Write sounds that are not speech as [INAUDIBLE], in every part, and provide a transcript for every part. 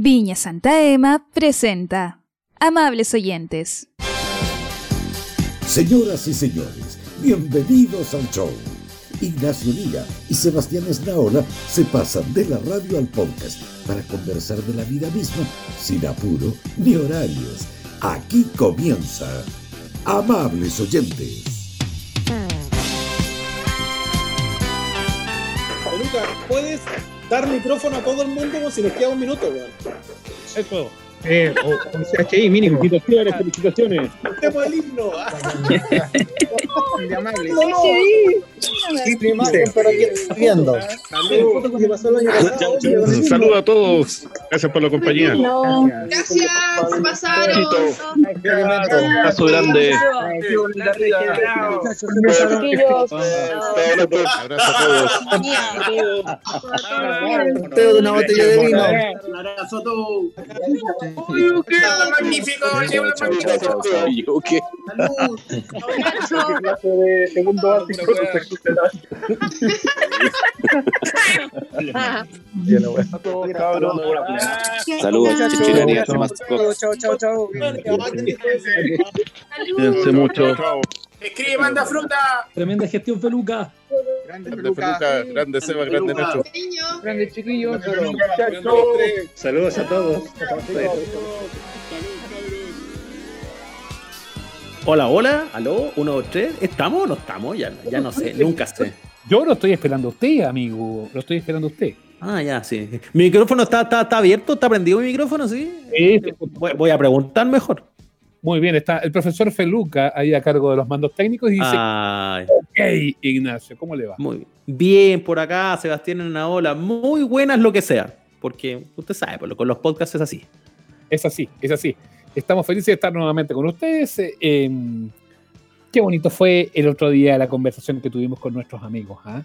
Viña Santa Ema presenta Amables Oyentes. Señoras y señores, bienvenidos al show. Ignacio Liga y Sebastián Esnaola se pasan de la radio al podcast para conversar de la vida misma sin apuro ni horarios. Aquí comienza Amables Oyentes. ¿puedes dar micrófono a todo el mundo como si nos queda un minuto, weón? Eso. Eh, o, o CHI mínimo. Felicitaciones, felicitaciones. Cantemos el himno. De amable. No, no. Triple imagen para quien viendo. Foto que pasó el año pasado. Un saludo a todos. Gracias por la compañía. Gracias, se pasaron. Paso grande. Abrazo a todos. Sorteo de una botella de vino. Magnífico, Saludos, chichirería. Chao, chao, chao. Cuídense mucho. Escribe, manda fruta. Tremenda gestión, Feluca. Grande Feluca, grande Seba, grande Nacho. Grande chiquillos. Saludos a todos. Hola, hola, aló, uno, dos, tres, ¿estamos o no estamos? Ya, ya no sé, nunca sé. Yo lo estoy esperando a usted, amigo. Lo estoy esperando a usted. Ah, ya, sí. ¿Mi micrófono está, está, está abierto? ¿Está prendido mi micrófono? Sí. Sí, Voy, voy a preguntar mejor. Muy bien, está el profesor Feluca ahí a cargo de los mandos técnicos y dice, Ay, ok, Ignacio, ¿cómo le va? muy bien. Bien, por acá, Sebastián en una ola. Muy buenas lo que sea. Porque usted sabe, pues, con los podcasts es así. Es así, es así. Estamos felices de estar nuevamente con ustedes. eh, em, qué bonito fue el otro día la conversación que tuvimos con nuestros amigos. ¿ah?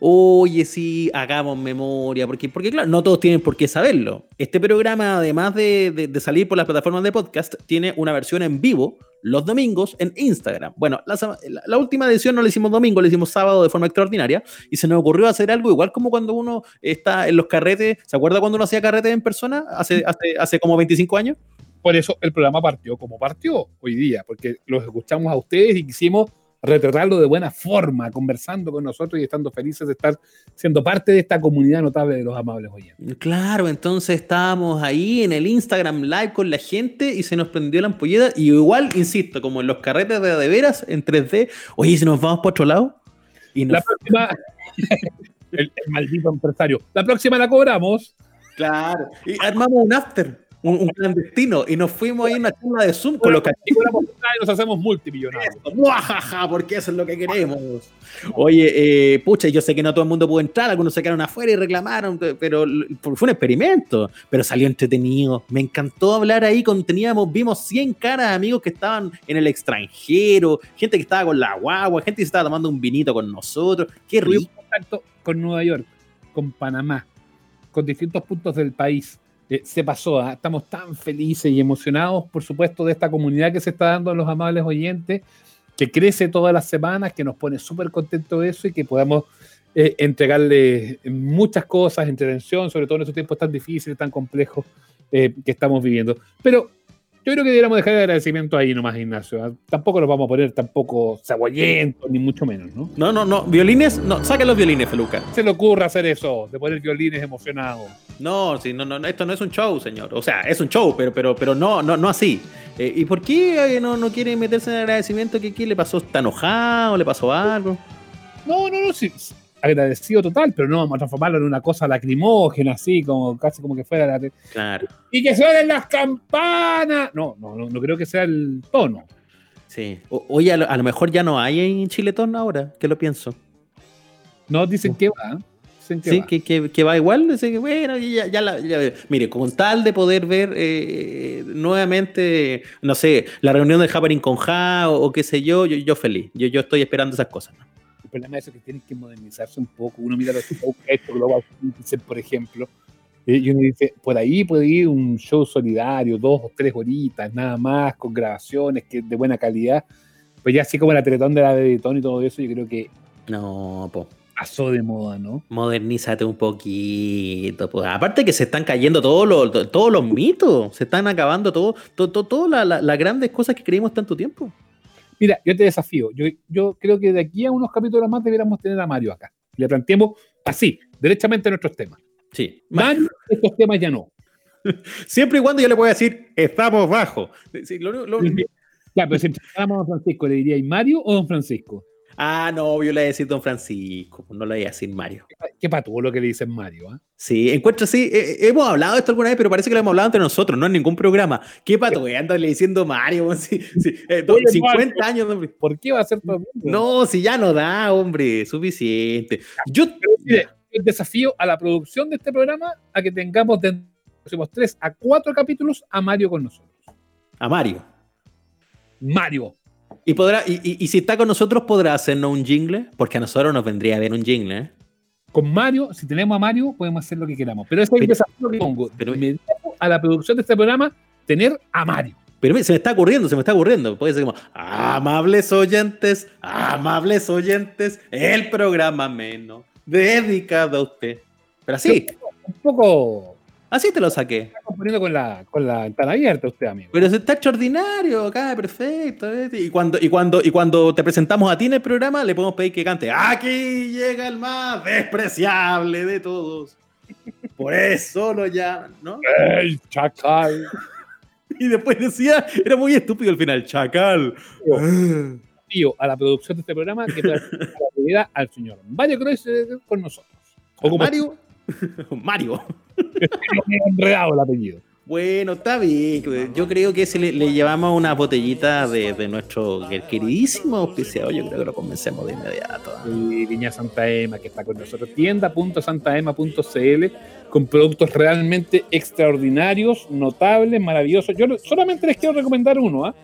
Oye, sí, hagamos memoria, porque, porque claro, no todos tienen por qué saberlo. Este programa, además de, de- de salir por las plataformas de podcast, tiene una versión en vivo los domingos en Instagram. Bueno, la- la última edición no la hicimos domingo, la hicimos sábado de forma extraordinaria y se nos ocurrió hacer algo igual como cuando uno está en los carretes. ¿Se acuerda cuando uno hacía carretes en persona? Hace, hace, hace como 25 años. Por eso el programa partió como partió hoy día, porque los escuchamos a ustedes y quisimos retratarlo de buena forma, conversando con nosotros y estando felices de estar siendo parte de esta comunidad notable de los amables oyentes. Claro, entonces estábamos ahí en el Instagram Live con la gente y se nos prendió la ampolleta. Y igual, insisto, como en los carretes de de veras en 3D, oye, si nos vamos por otro lado. Y nos- La próxima, [LAUGHS] el, el maldito empresario, la próxima la cobramos. claro, y armamos un after, un, un clandestino, y nos fuimos ahí a una charla de Zoom con los Y la oportunidad nos hacemos multimillonarios. Porque eso es lo que queremos. Oye, eh, pucha, yo sé que no todo el mundo pudo entrar, algunos se quedaron afuera y reclamaron, pe- pero fue un experimento, pero salió entretenido. Me encantó hablar ahí con, teníamos, vimos 100 caras de amigos que estaban en el extranjero, gente que estaba con la guagua, gente que estaba tomando un vinito con nosotros. Qué rico. contacto con Nueva York, con Panamá, con distintos puntos del país. Eh, se pasó, ¿ah? estamos tan felices y emocionados, por supuesto, de esta comunidad que se está dando a los amables oyentes, que crece todas las semanas, que nos pone súper contentos de eso y que podamos eh, entregarle muchas cosas, entretención, sobre todo en estos tiempos tan difíciles, tan complejos eh, que estamos viviendo. Pero yo creo que deberíamos dejar el agradecimiento ahí nomás, Ignacio. ¿ah? Tampoco nos vamos a poner tampoco saboyentos, ni mucho menos, ¿no? No, no, no, violines, no, saquen los violines, Feluca. se le ocurra hacer eso, de poner violines emocionados. No, sí, no, no, esto no es un show, señor. O sea, es un show, pero, pero, pero no, no, no así. Eh, ¿Y por qué eh, no, no quiere meterse en el agradecimiento? ¿Qué, qué le pasó? ¿Está enojado? ¿Le pasó algo? No, no, no, sí, sí, agradecido total, pero no vamos a transformarlo en una cosa lacrimógena, así, como casi como que fuera la... Claro, ¡Y que suenen las campanas! No, no, no, no creo que sea el tono. sí. O- oye, a lo, a lo mejor ya no hay en Chiletón ahora, que lo pienso. No dicen que va. Dicen que Sí, va. que, que, que va igual. Dice que, bueno, ya, ya la- ya- Mire, con tal de poder ver eh, nuevamente, no sé, la reunión de Happening con Ja o, o qué sé yo, yo, yo feliz. Yo, yo estoy esperando esas cosas. ¿no? El problema es eso, que tienen que modernizarse un poco. Uno mira los shows Global por ejemplo, eh, y uno dice, por ahí puede ir un show solidario, dos o tres horitas, nada más, con grabaciones que de buena calidad. Pues ya así como la Teletón de la Teletón y todo eso, yo creo que No, po. pasó de moda, ¿no? Modernízate un poquito. Pues. Aparte que se están cayendo todos los, todos los mitos, se están acabando todo, todo, todo- todas la- la- las grandes cosas que creímos tanto tiempo. Mira, yo te desafío. Yo, yo creo que de aquí a unos capítulos más deberíamos tener a Mario acá. Le planteemos así, derechamente nuestros temas. Sí. Mario, estos temas ya no. [LAUGHS] Siempre y cuando yo le pueda decir, estamos bajo. Sí, lo- lo- Claro, pero si a don Francisco, ¿le diríais Mario o don Francisco? Ah, no, yo le voy a decir Don Francisco, no le voy a decir Mario. Qué patuvo lo que le dicen Mario, ¿ah? Sí, encuentro así. eh, eh, hemos hablado de esto alguna vez, pero parece que lo hemos hablado entre nosotros, no en ningún programa. ¿Qué pato, güey? Ándale diciendo Mario, sí, sí, eh, do- Oye, 50 años, hombre. ¿Por qué va a ser todo el mundo? No, si ya no da, hombre, suficiente. Yo, el desafío a la producción de este programa a que tengamos de los próximos tres a cuatro capítulos a Mario con nosotros. a Mario. Mario. Y, podrá, y, y- y si está con nosotros, podrá hacernos un jingle, porque a nosotros nos vendría bien un jingle, ¿eh? Con Mario, si tenemos a Mario, podemos hacer lo que queramos. Pero ese es el desafío que pongo. pero- inmediato a la producción de este programa, tener a Mario. Pero se me está ocurriendo, se me está ocurriendo. Puede ser como, amables oyentes, amables oyentes, el programa menos dedicado a usted. Pero así, Un poco. así te lo saqué. Poniendo con la, con la ventana abierta usted, amigo. Pero se está extraordinario, acá, perfecto. ¿eh? Y cuando, y, cuando, y cuando te presentamos a ti en el programa, le podemos pedir que cante, aquí llega el más despreciable de todos. Por eso lo llaman, ¿no? ¡Ey, chacal! [LAUGHS] Y después decía, era muy estúpido al final, chacal. Desafío a la producción de este programa que [LAUGHS] la prioridad al señor Mario Kreuzler con nosotros. O como Mario. [LAUGHS] Mario. Enredado el apellido. Bueno, está bien. Yo creo que si le, le llevamos una botellita de, de nuestro queridísimo auspiciado, yo creo que lo convencemos de inmediato. y Viña Santa Ema, que está con nosotros, tienda.santaema.cl, con productos realmente extraordinarios, notables, maravillosos. Yo solamente les quiero recomendar uno, ¿ah?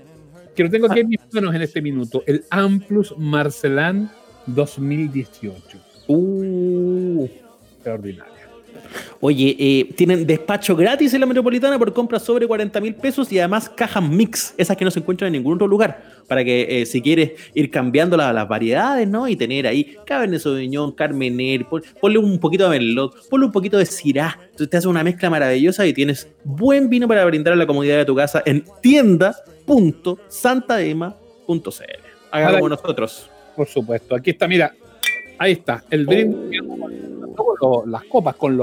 que lo tengo aquí en mis manos en este minuto, el Amplus Marcelán 2018. Uh. Extraordinario. Oye, eh, tienen despacho gratis en la metropolitana por compras sobre 40 mil pesos y además cajas mix, esas que no se encuentran en ningún otro lugar. Para que eh, si quieres ir cambiando la- las variedades, ¿no? Y tener ahí Cabernet Sauvignon, Carmener, pon- ponle un poquito de Merlot, ponle un poquito de Syrah. Entonces te hace una mezcla maravillosa y tienes buen vino para brindar a la comodidad de tu casa en tienda.santaema.cl. Haga Ahora- como nosotros. Por supuesto. Aquí está, mira. Ahí está. El brindis las copas con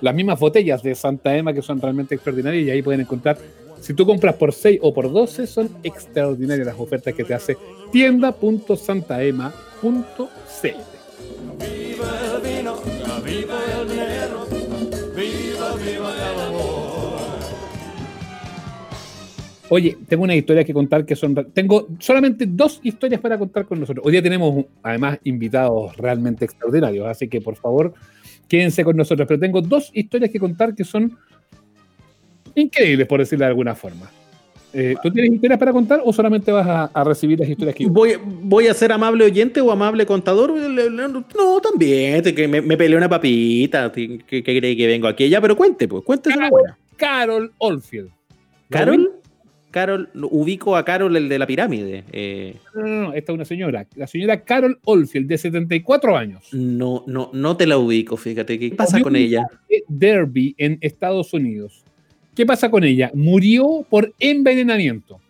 las mismas botellas de Santa Ema que son realmente extraordinarias y ahí pueden encontrar. Si tú compras por 6 o por 12, son extraordinarias las ofertas que te hace tienda.santaema.cl. Oye, tengo una historia que contar que son. Tengo solamente dos historias para contar con nosotros. Hoy día tenemos, además, invitados realmente extraordinarios, así que por favor, quédense con nosotros. Pero tengo dos historias que contar que son increíbles, por decirlo de alguna forma. Eh, ¿Tú tienes historias para contar o solamente vas a, a recibir las historias que yo? ¿Voy, ¿Voy a ser amable oyente o amable contador? Le- No, también, que me, me peleé una papita. ¿Qué, qué cree que vengo aquí? Ya, pero cuente, pues, cuéntese una buena. Carol Oldfield. ¿Carol? Carol, no, ubico a Carol, el de la pirámide. eh, No, no, no, esta es una señora. La señora Carol Oldfield, de 74 años. no, no, no te la ubico, fíjate. ¿Qué pasa con ella? de Derby en Estados Unidos. ¿Qué pasa con ella? Murió por envenenamiento.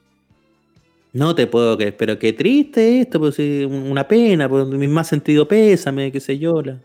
No te puedo creer, pero qué triste esto, pues una pena, pues mi más sentido pésame, qué sé yo. la-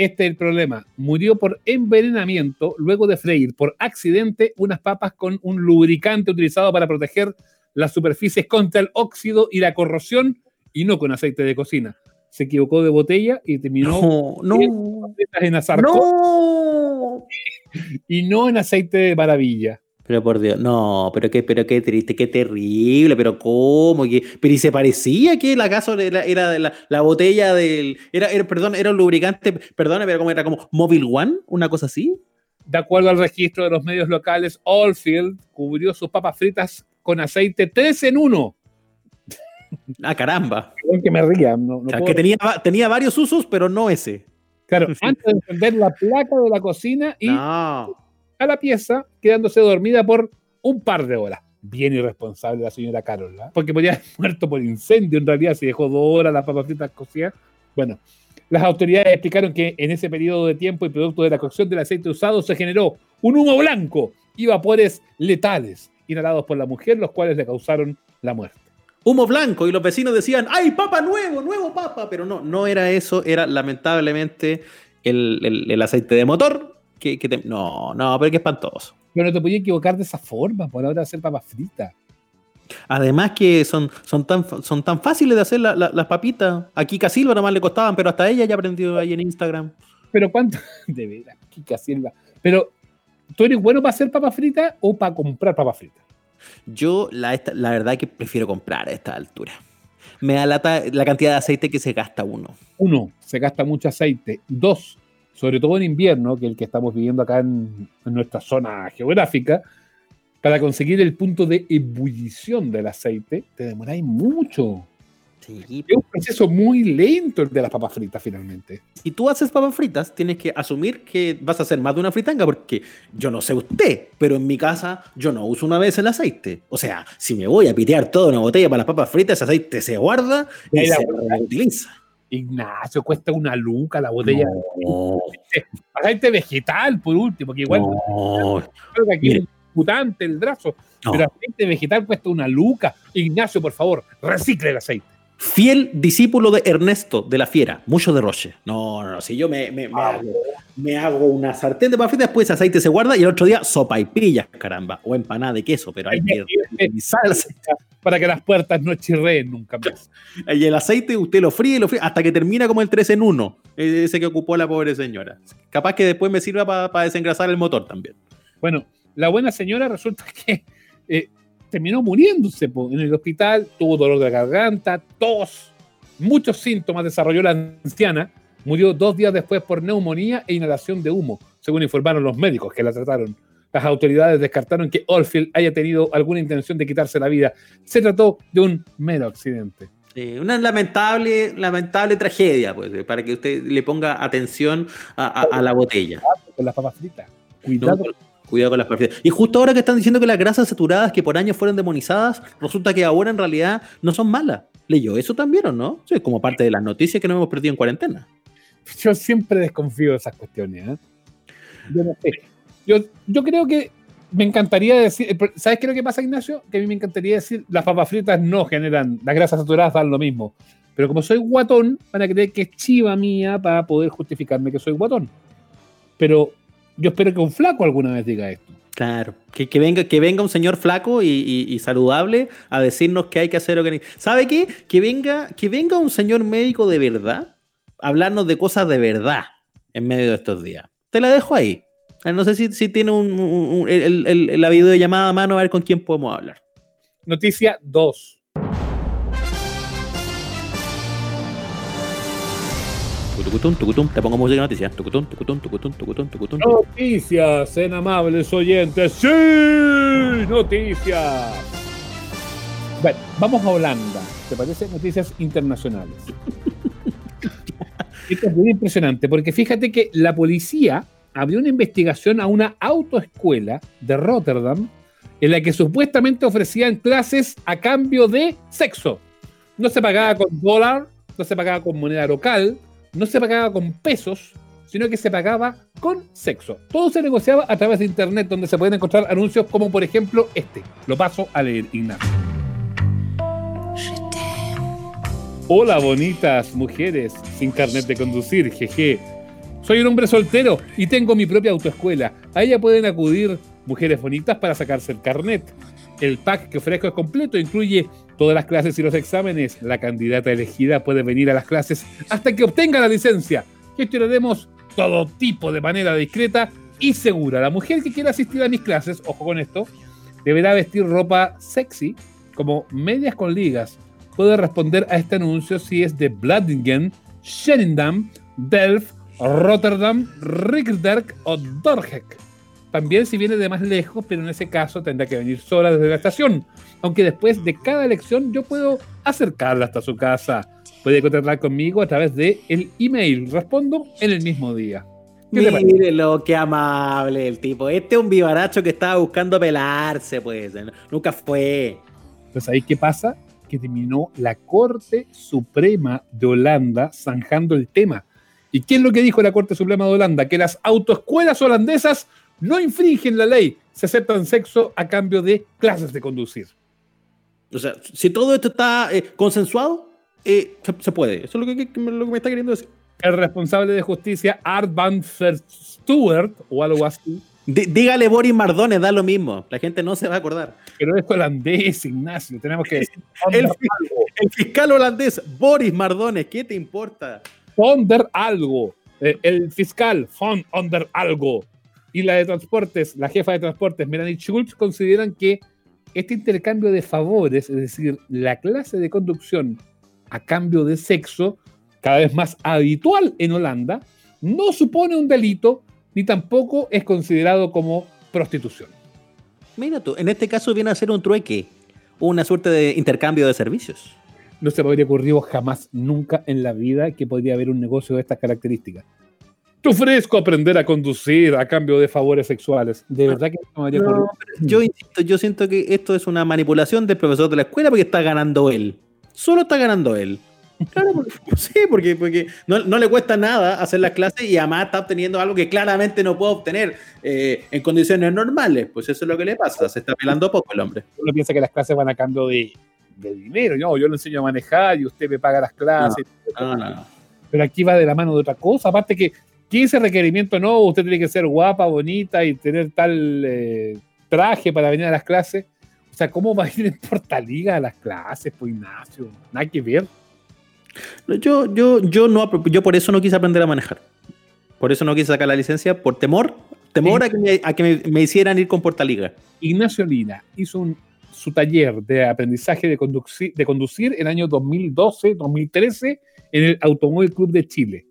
Este es el problema. Murió por envenenamiento luego de freír por accidente unas papas con un lubricante utilizado para proteger las superficies contra el óxido y la corrosión y no con aceite de cocina. Se equivocó de botella y terminó No, no, en azarcón no. [LAUGHS] y no en aceite de maravilla. Pero por Dios, no, pero qué, pero qué triste, qué terrible, pero cómo, ¿Qué? pero y se parecía que el acaso era, la, la botella del, era, era, perdón, era un lubricante, perdón, pero como era como Mobile One, una cosa así. De acuerdo al registro de los medios locales, Oldfield cubrió sus papas fritas con aceite 3 en 1. [LAUGHS] Ah, caramba. Que me ría. No, no O sea, puedo- que tenía, tenía varios usos, pero no ese. Claro, [LAUGHS] antes de encender la placa de la cocina y No. A la pieza, quedándose dormida por un par de horas. Bien irresponsable la señora Carol, ¿ah? porque podría haber [LAUGHS] muerto por incendio en realidad si dejó dos horas las papas cocidas. Bueno, Las autoridades explicaron que en ese periodo de tiempo y producto de la cocción del aceite usado se generó un humo blanco y vapores letales inhalados por la mujer, los cuales le causaron la muerte. Humo blanco y los vecinos decían, ¡ay, papa nuevo, nuevo papa! Pero no, no era eso, era lamentablemente el- el aceite de motor. Que, que te- no, no, pero qué espantoso. Pero no te podías equivocar de esa forma, por ahora de hacer papas fritas. Además que son, son, tan, son tan fáciles de hacer la- la- las papitas. Aquí Casilva nomás le costaban, pero hasta ella ya aprendió ahí en Instagram. Pero cuánto, [LAUGHS] de veras, Kika Silva. Pero, ¿tú eres bueno para hacer papas fritas o para comprar papas fritas? Yo la, esta- la verdad que prefiero comprar a esta altura. Me da lata la cantidad de aceite que se gasta uno. Uno, se gasta mucho aceite. Dos, sobre todo en invierno, que es el que estamos viviendo acá en, en nuestra zona geográfica, para conseguir el punto de ebullición del aceite, te demoráis mucho. Sí, Es un proceso muy lento el de las papas fritas, finalmente. Si tú haces papas fritas, tienes que asumir que vas a hacer más de una fritanga, porque yo no sé usted, pero en mi casa yo no uso una vez el aceite. O sea, si me voy a pitear toda una botella para las papas fritas, ese aceite se guarda y la se reutiliza. Ignacio, cuesta una luca la botella. No, Aceite vegetal, por último, que igual no, creo que aquí es mutante el brazo. no. Pero aceite vegetal cuesta una luca. Ignacio, por favor, recicle el aceite. Fiel discípulo de Ernesto de la Fiera, mucho de Roche. No, no, no, si yo me, me, me hago, me hago una sartén de papas después ese aceite se guarda y el otro día sopa y pillas, caramba, o empanada de queso, pero hay que el aceite. [LAUGHS] Para que las puertas no chirreen nunca más. [LAUGHS] Y el aceite usted lo fríe, lo fríe, hasta que termina como el 3 en 1, ese que ocupó la pobre señora. Capaz que después me sirva para desengrasar el motor también. Bueno, la buena señora resulta [LAUGHS] que eh, terminó muriéndose po, en el hospital, tuvo dolor de garganta, tos, muchos síntomas desarrolló la anciana, murió dos días después por neumonía e inhalación de humo, según informaron los médicos que la trataron. Las autoridades descartaron que Oldfield haya tenido alguna intención de quitarse la vida. Se trató de un mero accidente. Eh, una lamentable, lamentable tragedia, pues, eh, para que usted le ponga atención a, a- a la botella. Con las papas fritas. No, Cuidado. con las fritas. Y justo ahora que están diciendo que las grasas saturadas que por años fueron demonizadas, resulta que ahora en realidad no son malas. ¿Leyó eso también o no? Sí, como parte de las noticias que no hemos perdido en cuarentena. [LAUGHS] Yo siempre desconfío de esas cuestiones. ¿eh? Yo. Yo, creo que me encantaría decir. ¿Sabes qué es lo que pasa, Ignacio? Que a mí me encantaría decir: las papas fritas no generan, las grasas saturadas dan lo mismo. Pero como soy guatón, van a creer que es chiva mía para poder justificarme que soy guatón. Pero yo espero que un flaco alguna vez diga esto. Claro, que, que venga, que venga un señor flaco y, y- y saludable a decirnos que hay que hacer que. ¿Sabe qué? Que venga, que venga un señor médico de verdad a hablarnos de cosas de verdad en medio de estos días. Te la dejo ahí. Ah, No sé si, si tiene un, un- el- el- la videollamada a mano a ver con quién podemos hablar. Noticia 2. Tucutum, tucutum, te pongo música de noticias. Tucutum, tucutum, tucutum, tucutum, tucutum. Noticias en amables oyentes. ¡Sí! Noticias. Bueno, vamos a Holanda. ¿Te parece? Noticias internacionales. Esto es muy impresionante porque fíjate que la policía abrió una investigación a una autoescuela de Rotterdam en la que supuestamente ofrecían clases a cambio de sexo. No se pagaba con dólar, no se pagaba con moneda local, no se pagaba con pesos, sino que se pagaba con sexo. Todo se negociaba a través de internet, donde se pueden encontrar anuncios como por ejemplo este. Lo paso a leer, Ignacio. Hola, bonitas mujeres sin carnet de conducir, jeje. Soy un hombre soltero y tengo mi propia autoescuela. A ella pueden acudir mujeres bonitas para sacarse el carnet. El pack que ofrezco es completo, incluye todas las clases y los exámenes. La candidata elegida puede venir a las clases hasta que obtenga la licencia. Gestionaremos todo tipo de manera discreta y segura. La mujer que quiera asistir a mis clases, ojo con esto, deberá vestir ropa sexy, como medias con ligas. Puede responder a este anuncio si es de Bladingen, Shennendam, Delft, Rotterdam, Rickerdijk o Dordrecht. También si viene de más lejos, pero en ese caso tendrá que venir sola desde la estación. Aunque después de cada elección yo puedo acercarla hasta su casa. Puede contactar conmigo a través de el email. Respondo en el mismo día. ¿Qué te parece? Mírelo, qué amable el tipo. Este es un vivaracho que estaba buscando pelarse, pues. Nunca fue. Pues ahí qué pasa? Que terminó la Corte Suprema de Holanda zanjando el tema. ¿Y qué es lo que dijo la Corte Suprema de Holanda? Que las autoescuelas holandesas no infringen la ley, se aceptan sexo a cambio de clases de conducir. O sea, si todo esto está eh, consensuado, eh, se, se puede. Eso es lo que, que- lo que me está queriendo decir. El responsable de justicia, Art van Stewart, o algo así, Dí- dígale Boris Mardones, da lo mismo. La gente no se va a acordar. pero es holandés, Ignacio, tenemos que. [LAUGHS] El, el fiscal holandés, Boris Mardones, ¿qué te importa? Ponder algo. Eh, el fiscal, von Onder algo. Y la de transportes, la jefa de transportes, Melanie Schultz, consideran que este intercambio de favores, es decir, la clase de conducción a cambio de sexo, cada vez más habitual en Holanda, no supone un delito ni tampoco es considerado como prostitución. Mira tú, en este caso viene a ser un trueque, una suerte de intercambio de servicios. No se me habría ocurrido jamás, nunca en la vida que podría haber un negocio de estas características. Te ofrezco aprender a conducir a cambio de favores sexuales. De verdad que no me ocurrido. Yo insisto, yo siento que esto es una manipulación del profesor de la escuela porque está ganando él. Solo está ganando él. Claro, porque- [LAUGHS] sí, porque, porque no, no le cuesta nada hacer las clases y además está obteniendo algo que claramente no puede obtener eh, en condiciones normales. Pues eso es lo que le pasa. Se está pelando poco el hombre. Uno piensa que las clases van a cambio de, de dinero. No, yo le enseño a manejar y usted me paga las clases. No, no, no. Pero aquí va de la mano de otra cosa. Aparte que, ¿qué ese requerimiento? No, usted tiene que ser guapa, bonita y tener tal eh, traje para venir a las clases. O sea, ¿cómo va a ir en Portaliga a las clases, pues Ignacio? Nada que ver. Yo, yo, yo, no, yo por eso no quise aprender a manejar. Por eso no quise sacar la licencia, por temor, temor a que, me, a que me, me hicieran ir con Portaliga. Ignacio Lina hizo un- su taller de aprendizaje de, conduci- de conducir en el año 2012-2013 en el Automóvil Club de Chile.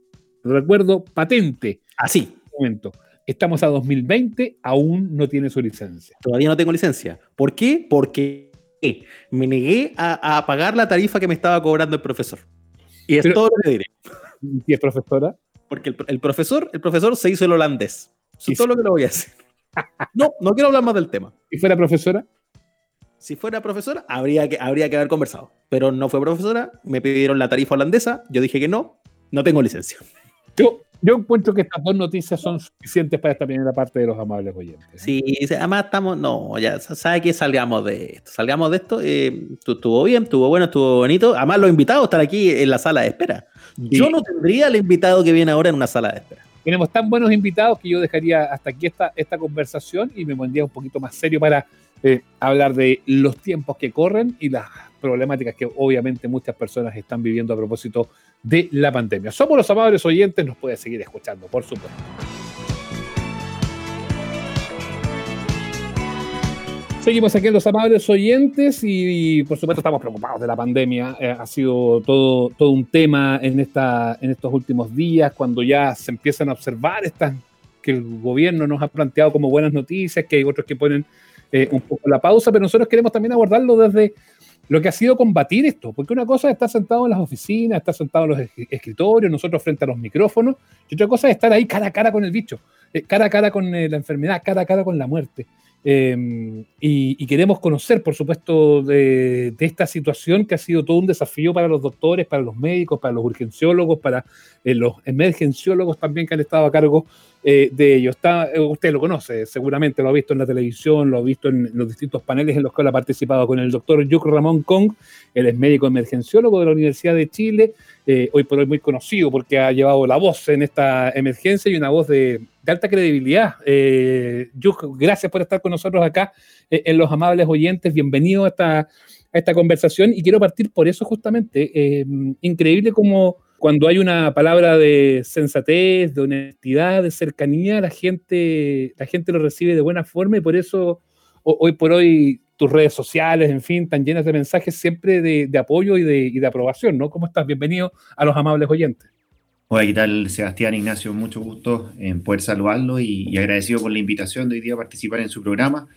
Recuerdo patente Así, en momento. Estamos a 2020, aún no tiene su licencia. todavía no tengo licencia. ¿Por qué? Porque me negué a, a pagar la tarifa que me estaba cobrando el profesor. Y es Pero- todo lo que diré. ¿Y es profesora? Porque el, el profesor, el profesor se hizo el holandés. Eso Y es todo lo que le voy a hacer. No, no quiero hablar más del tema. ¿Y fuera profesora? Si fuera profesora, habría que, habría que haber conversado. Pero no fue profesora, me pidieron la tarifa holandesa, yo dije que no, no tengo licencia. Yo, yo encuentro que estas dos noticias son suficientes para esta primera parte de los amables oyentes. ¿eh? Sí, además estamos, no, ya sa- sabe que salgamos de esto. Salgamos de esto, eh, tu- estuvo bien, estuvo bueno, estuvo bonito. Además, los invitados están aquí en la sala de espera. Yo no tendría al invitado que viene ahora en una sala de espera. Tenemos tan buenos invitados que yo dejaría hasta aquí esta, esta conversación y me pondría un poquito más serio para eh, hablar de los tiempos que corren y las problemáticas que obviamente muchas personas están viviendo a propósito de la pandemia. Somos los amables oyentes, nos puede seguir escuchando, por supuesto. Seguimos aquí en los amables oyentes y, por supuesto estamos preocupados de la pandemia. Eh, ha sido todo, todo un tema en, esta, en estos últimos días, cuando ya se empiezan a observar estas que el gobierno nos ha planteado como buenas noticias, que hay otros que ponen eh, un poco la pausa, pero nosotros queremos también abordarlo desde lo que ha sido combatir esto, porque una cosa es estar sentado en las oficinas, estar sentado en los es- escritorios, nosotros frente a los micrófonos, y otra cosa es estar ahí cara a cara con el bicho, eh, cara a cara con eh, la enfermedad, cara a cara con la muerte. Eh, y, queremos conocer, por supuesto, de, esta situación que ha sido todo un desafío para los doctores, para los médicos, para los urgenciólogos, para eh, los emergenciólogos también que han estado a cargo eh, de ello. Está, usted lo conoce, seguramente lo ha visto en la televisión, lo ha visto en los distintos paneles en los que ha participado con el doctor Yuk Ramón Kong, él es médico emergenciólogo de la Universidad de Chile, hoy por hoy muy conocido porque ha llevado la voz en esta emergencia y una voz de, alta credibilidad. Eh, gracias por estar con nosotros acá eh, en Los Amables Oyentes, bienvenido a esta, a esta conversación y quiero partir por eso justamente. Eh, increíble como cuando hay una palabra de sensatez, de honestidad, de cercanía, la gente, la gente lo recibe de buena forma y por eso ho- hoy por hoy tus redes sociales, en fin, están llenas de mensajes siempre de, apoyo y de, de aprobación, ¿no? ¿Cómo estás? Bienvenido a los amables oyentes. Hola, ¿qué tal Sebastián Ignacio? Mucho gusto en poder saludarlo y, agradecido por la invitación de hoy día a participar en su programa.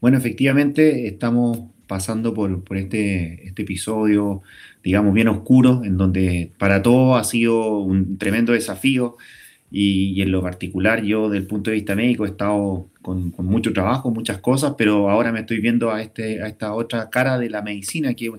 Bueno, efectivamente estamos pasando por, por este, este episodio, digamos, bien oscuro, en donde para todos ha sido un tremendo desafío y, en lo particular yo, desde el punto de vista médico, he estado con, con mucho trabajo, muchas cosas, pero ahora me estoy viendo a, este, a esta otra cara de la medicina que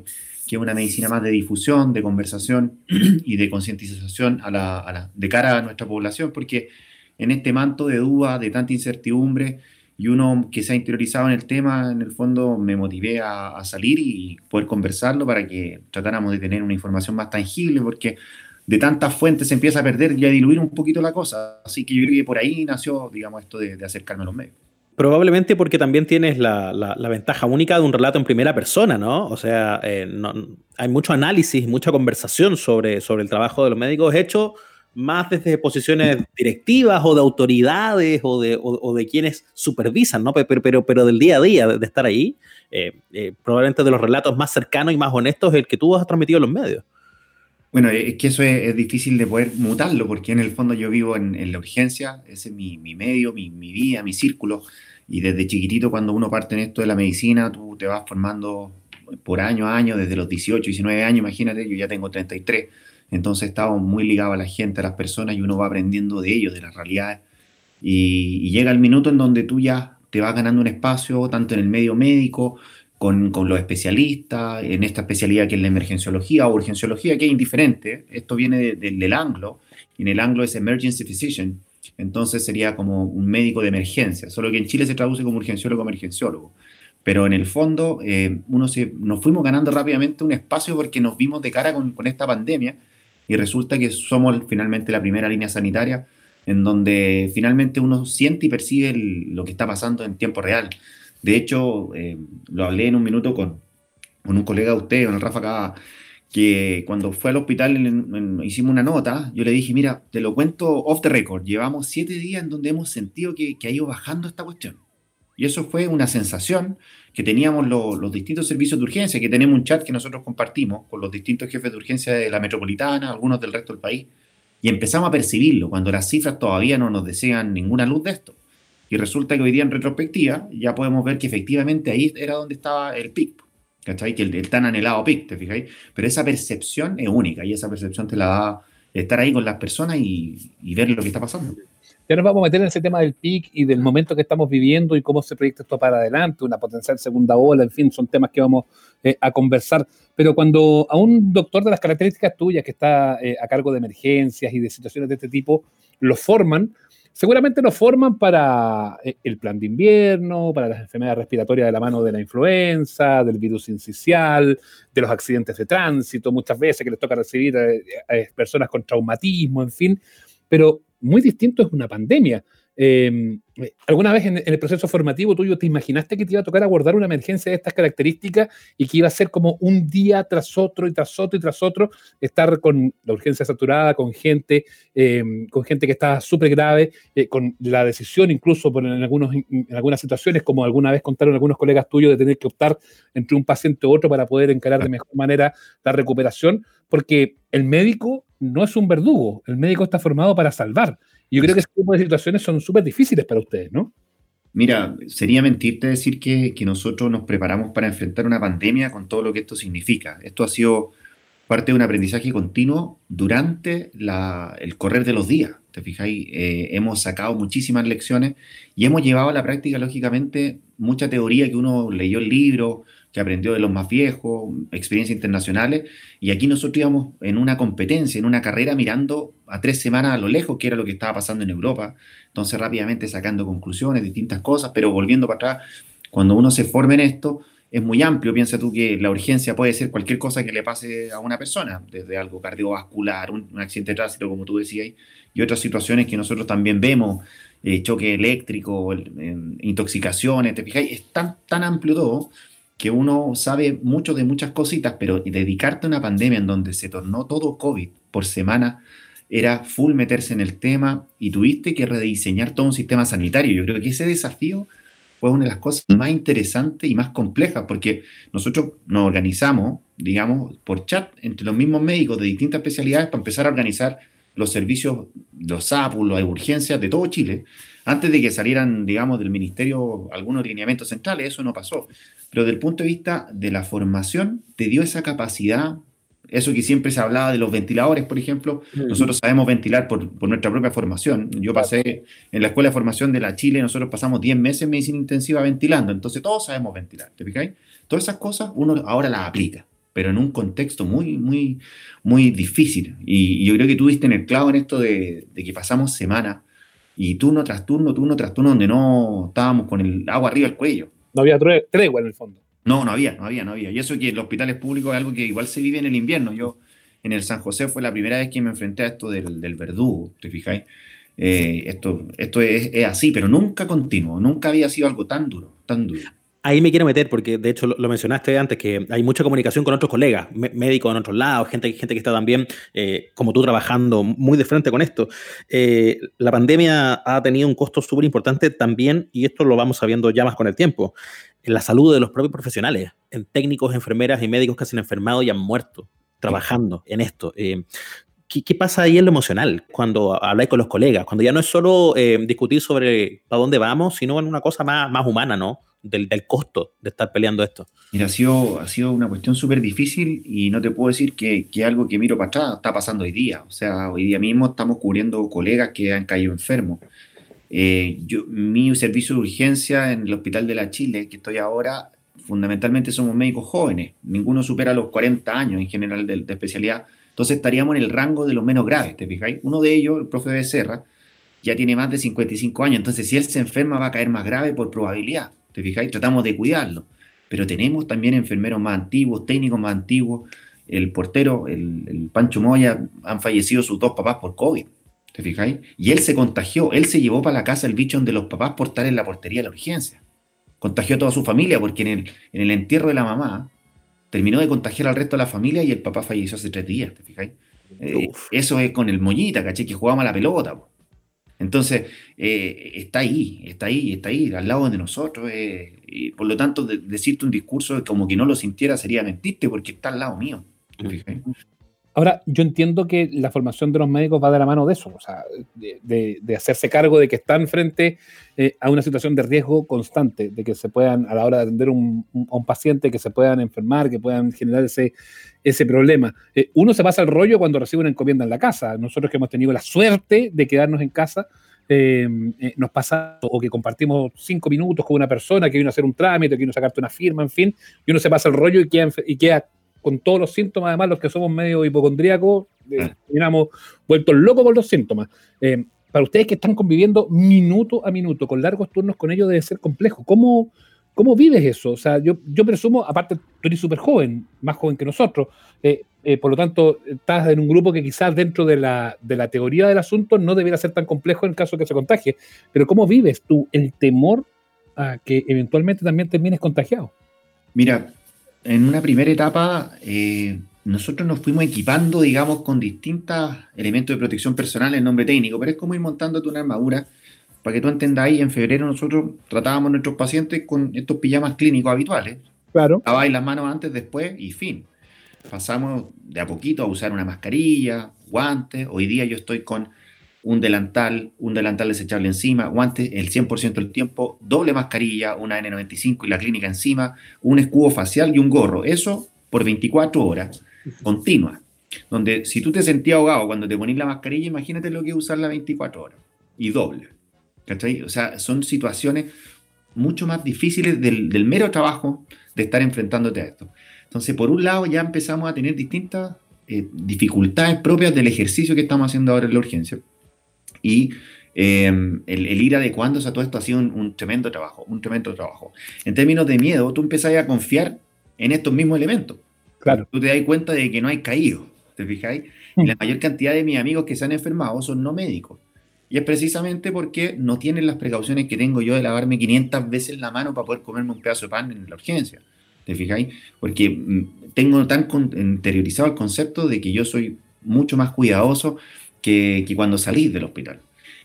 que es una medicina más de difusión, de conversación [CLEARS THROAT] y de concientización a la, a la, de cara a nuestra población, porque en este manto de duda, de tanta incertidumbre, y uno que se ha interiorizado en el tema, en el fondo me motivé a, a, salir y poder conversarlo para que tratáramos de tener una información más tangible, porque de tantas fuentes se empieza a perder y a diluir un poquito la cosa. Así que yo creo que por ahí nació, digamos, esto de, de acercarme a los medios. Probablemente porque también tienes la, la, ventaja única de un relato en primera persona, ¿no? O sea, eh, no, hay mucho análisis, mucha conversación sobre, sobre el trabajo de los médicos hecho más desde posiciones directivas o de autoridades o de, o de quienes supervisan, ¿no? Pero, pero, pero, del día a día, de, estar ahí, eh, eh, probablemente de los relatos más cercanos y más honestos, el que tú has transmitido en los medios. Bueno, es que eso es, es, difícil de poder mutarlo, porque en el fondo yo vivo en, en la urgencia, ese es mi, mi medio, mi, mi, vida, mi círculo, y desde chiquitito cuando uno parte en esto de la medicina, tú te vas formando por año a año, desde los 18, 19 años, imagínate, yo ya tengo 33, entonces estaba muy ligado a la gente, a las personas, y uno va aprendiendo de ellos, de las realidades, y, y llega el minuto en donde tú ya te vas ganando un espacio, tanto en el medio médico, con, con, los especialistas, en esta especialidad que es la emergenciología o urgenciología, que es indiferente. Esto viene de, de, del anglo, y en el anglo es emergency physician, entonces sería como un médico de emergencia, solo que en Chile se traduce como urgenciólogo emergenciólogo. Pero en el fondo, eh, uno se, nos fuimos ganando rápidamente un espacio porque nos vimos de cara con, esta pandemia y resulta que somos finalmente la primera línea sanitaria en donde finalmente uno siente y percibe lo que está pasando en tiempo real. De hecho, eh, lo hablé en un minuto con, con, un colega de usted, con el Rafa que cuando fue al hospital en, en, hicimos una nota, yo le dije, mira, te lo cuento off the record, llevamos siete días en donde hemos sentido que, que ha ido bajando esta cuestión. Y eso fue una sensación que teníamos lo, los distintos servicios de urgencia, que tenemos un chat que nosotros compartimos con los distintos jefes de urgencia de la metropolitana, algunos del resto del país, y empezamos a percibirlo cuando las cifras todavía no nos desean ninguna luz de esto. Y resulta que hoy día en retrospectiva ya podemos ver que efectivamente ahí era donde estaba el pic, ¿cachai? Que el, tan anhelado pic, ¿te fijáis? Pero esa percepción es única y esa percepción te la da estar ahí con las personas y, y ver lo que está pasando. Ya nos vamos a meter en ese tema del PIC y del momento que estamos viviendo y cómo se proyecta esto para adelante, una potencial segunda ola, en fin, son temas que vamos eh, a conversar. Pero cuando a un doctor de las características tuyas que está eh, a cargo de emergencias y de situaciones de este tipo, lo forman, seguramente lo forman para eh, el plan de invierno, para las enfermedades respiratorias de la mano de la influenza, del virus incisional, de los accidentes de tránsito, muchas veces que les toca recibir a, a personas con traumatismo, en fin. Pero muy distinto es una pandemia. Eh, ¿Alguna vez en, el proceso formativo tuyo te imaginaste que te iba a tocar abordar una emergencia de estas características y que iba a ser como un día tras otro y tras otro y tras otro estar con la urgencia saturada, con gente, eh, con gente que está súper grave, eh, con la decisión incluso en, algunos, en algunas situaciones, como alguna vez contaron algunos colegas tuyos, de tener que optar entre un paciente u otro para poder encarar de mejor manera la recuperación, porque el médico no es un verdugo, el médico está formado para salvar. Yo creo que ese tipo de situaciones son súper difíciles para ustedes, ¿no? Mira, sería mentirte decir que, que, nosotros nos preparamos para enfrentar una pandemia con todo lo que esto significa. Esto ha sido parte de un aprendizaje continuo durante la, el correr de los días. ¿Te fijáis? Eh, hemos sacado muchísimas lecciones y hemos llevado a la práctica, lógicamente, mucha teoría que uno leyó el libro, que aprendió de los más viejos, experiencias internacionales, y aquí nosotros íbamos en una competencia, en una carrera, mirando a tres semanas a lo lejos, que era lo que estaba pasando en Europa, entonces rápidamente sacando conclusiones, distintas cosas, pero volviendo para atrás, cuando uno se forma en esto, es muy amplio, piensa tú que la urgencia puede ser cualquier cosa que le pase a una persona, desde algo cardiovascular, un, un accidente de tránsito, como tú decías, y otras situaciones que nosotros también vemos, eh, choque eléctrico, eh, intoxicaciones, te fijáis, es tan, tan amplio todo, que uno sabe mucho de muchas cositas, pero dedicarte a una pandemia en donde se tornó todo COVID por semana era full meterse en el tema y tuviste que rediseñar todo un sistema sanitario. Yo creo que ese desafío fue una de las cosas más interesantes y más complejas, porque nosotros nos organizamos, digamos, por chat entre los mismos médicos de distintas especialidades para empezar a organizar los servicios, los SAPU, las urgencias de todo Chile, antes de que salieran, digamos, del ministerio algunos lineamientos centrales, eso no pasó. Pero desde el punto de vista de la formación, te dio esa capacidad, eso que siempre se hablaba de los ventiladores, por ejemplo, mm. nosotros sabemos ventilar por, por, nuestra propia formación. Yo pasé en la escuela de formación de la Chile, nosotros pasamos 10 meses en medicina intensiva ventilando, entonces todos sabemos ventilar, ¿te fijáis? Todas esas cosas uno ahora las aplica. pero en un contexto muy, muy, muy difícil. Y, yo creo que tú viste en el clavo en esto de, de que pasamos semanas y turno tras turno, turno tras turno, donde no estábamos con el agua arriba del cuello. No había tregua en el fondo. No, no había, no había, no había. Y eso que los hospitales públicos es algo que igual se vive en el invierno. Yo en el San José fue la primera vez que me enfrenté a esto del, del verdugo, ¿te fijáis? Eh, esto esto es, es, así, pero nunca continuo, nunca había sido algo tan duro, tan duro. Ahí me quiero meter porque de hecho lo, mencionaste antes, que hay mucha comunicación con otros colegas, médicos en otros lados, gente, gente que está también, eh, como tú, trabajando muy de frente con esto. Eh, la pandemia ha tenido un costo súper importante también, y esto lo vamos sabiendo ya más con el tiempo, en la salud de los propios profesionales, en técnicos, enfermeras y médicos que se han enfermado y han muerto trabajando en esto. Eh, ¿qué, pasa ahí en lo emocional cuando habláis con los colegas? Cuando ya no es solo discutir sobre para dónde vamos, sino en una cosa más, más humana, ¿no? Del, costo de estar peleando esto? Mira, ha sido, ha sido una cuestión súper difícil y no te puedo decir que, que, algo que miro para atrás está pasando hoy día. O sea, hoy día mismo estamos cubriendo colegas que han caído enfermos. Eh, yo, mi servicio de urgencia en el Hospital de la Chile, que estoy ahora, fundamentalmente somos médicos jóvenes. Ninguno supera los 40 años en general de, de especialidad. Entonces estaríamos en el rango de los menos graves, ¿te fijáis? Uno de ellos, el profe Becerra, ya tiene más de 55 años. Entonces, si él se enferma, va a caer más grave por probabilidad. ¿Te fijáis? Tratamos de cuidarlo. Pero tenemos también enfermeros más antiguos, técnicos más antiguos. El portero, el, Pancho Moya, han fallecido sus dos papás por COVID. ¿Te fijáis? Y él se contagió, él se llevó para la casa el bicho de los papás por estar en la portería de la urgencia. Contagió a toda su familia porque en el, en el entierro de la mamá terminó de contagiar al resto de la familia y el papá falleció hace tres días, ¿te fijáis? Eh, eso es con el mollita, ¿caché? Que jugaba a la pelota. Entonces, eh, está ahí, está ahí, está ahí, al lado de nosotros. Eh, y por lo tanto, decirte un discurso como que no lo sintiera sería mentirte porque está al lado mío. Ahora, yo entiendo que la formación de los médicos va de la mano de eso, o sea, de, hacerse cargo de que están frente eh, a una situación de riesgo constante, de que se puedan, a la hora de atender a un paciente, que se puedan enfermar, que puedan generar ese, ese problema. Eh, uno se pasa el rollo cuando recibe una encomienda en la casa. Nosotros que hemos tenido la suerte de quedarnos en casa, eh, eh, nos pasa o que compartimos cinco minutos con una persona que vino a hacer un trámite, que vino a sacarte una firma, en fin, y uno se pasa el rollo y queda, y queda con todos los síntomas, además los que somos medio hipocondríacos, ah. terminamos vueltos locos con los síntomas. para ustedes que están conviviendo minuto a minuto, con largos turnos con ellos, debe ser complejo. ¿Cómo, ¿Cómo vives eso? O sea, yo, yo presumo, aparte, tú eres súper joven, más joven que nosotros, eh, eh, por lo tanto, estás en un grupo que quizás dentro de la, de la teoría del asunto no debiera ser tan complejo en caso de que se contagie. Pero ¿cómo vives tú el temor a que eventualmente también termines contagiado? Mira, en una primera etapa, eh, nosotros nos fuimos equipando, digamos, con distintos elementos de protección personal en nombre técnico, pero es como ir montándote una armadura para que tú entendáis, en febrero nosotros tratábamos a nuestros pacientes con estos pijamas clínicos habituales. Claro. Laváis las manos antes, después y fin. Pasamos de a poquito a usar una mascarilla, guantes. Hoy día yo estoy con un delantal, un delantal desechable encima, guantes el 100% del tiempo, doble mascarilla, una N95 y la clínica encima, un escudo facial y un gorro. Eso por 24 horas, continua. Donde si tú te sentías ahogado cuando te ponís la mascarilla, imagínate lo que es usarla 24 horas y doble. O sea, son situaciones mucho más difíciles del, mero trabajo de estar enfrentándote a esto. Entonces, por un lado, ya empezamos a tener distintas eh, dificultades propias del ejercicio que estamos haciendo ahora en la urgencia. Y em, el, ir adecuándose a todo esto ha sido un, tremendo trabajo, un tremendo trabajo. En términos de miedo, tú empezás a confiar en estos mismos elementos. Claro. Tú te das cuenta de que no hay caído, ¿te fijáis? Y la mayor cantidad de mis amigos que se han enfermado son no médicos. Y es precisamente porque no tienen las precauciones que tengo yo de lavarme 500 veces la mano para poder comerme un pedazo de pan en la urgencia. ¿Te fijáis? Porque mm, tengo tan interiorizado el concepto de que yo soy mucho más cuidadoso que, que cuando salís del hospital.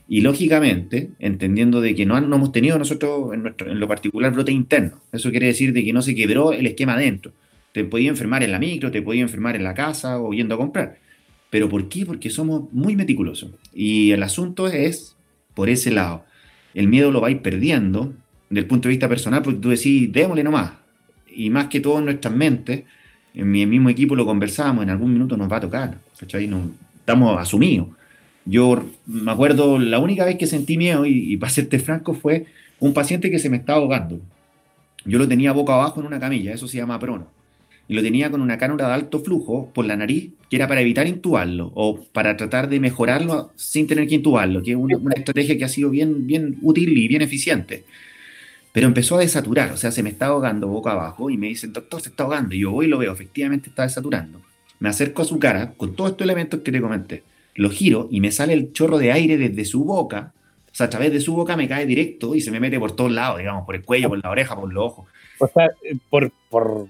Y lógicamente, entendiendo de que no, no hemos tenido nosotros en, nuestro, en lo particular brote interno. Eso quiere decir de que no se quebró el esquema adentro. Te podía enfermar en la micro, te podía enfermar en la casa o yendo a comprar. ¿Pero por qué? Porque somos muy meticulosos. Y el asunto es por ese lado. El miedo lo vais perdiendo del punto de vista personal porque tú decís, démosle nomás. Y más que todo en nuestras mentes, en mi mismo equipo lo conversábamos, en algún minuto nos va a tocar. ¿cachai? No, estamos asumidos. Yo me acuerdo, la única vez que sentí miedo, y, y para serte franco, fue un paciente que se me estaba ahogando. Yo lo tenía boca abajo en una camilla, eso se llama prono. y lo tenía con una cánula de alto flujo por la nariz, que era para evitar intubarlo o para tratar de mejorarlo sin tener que intubarlo, que es una, una estrategia que ha sido bien, bien útil y bien eficiente. Pero empezó a desaturar, o sea, se me está ahogando boca abajo y me dicen, doctor, se está ahogando. Y yo voy y lo veo, efectivamente está desaturando. Me acerco a su cara con todos estos elementos que te comenté. Lo giro y me sale el chorro de aire desde su boca. O sea, a través de su boca me cae directo y se me mete por todos lados, digamos, por el cuello, por la oreja, por los ojos. O sea, eh, por, por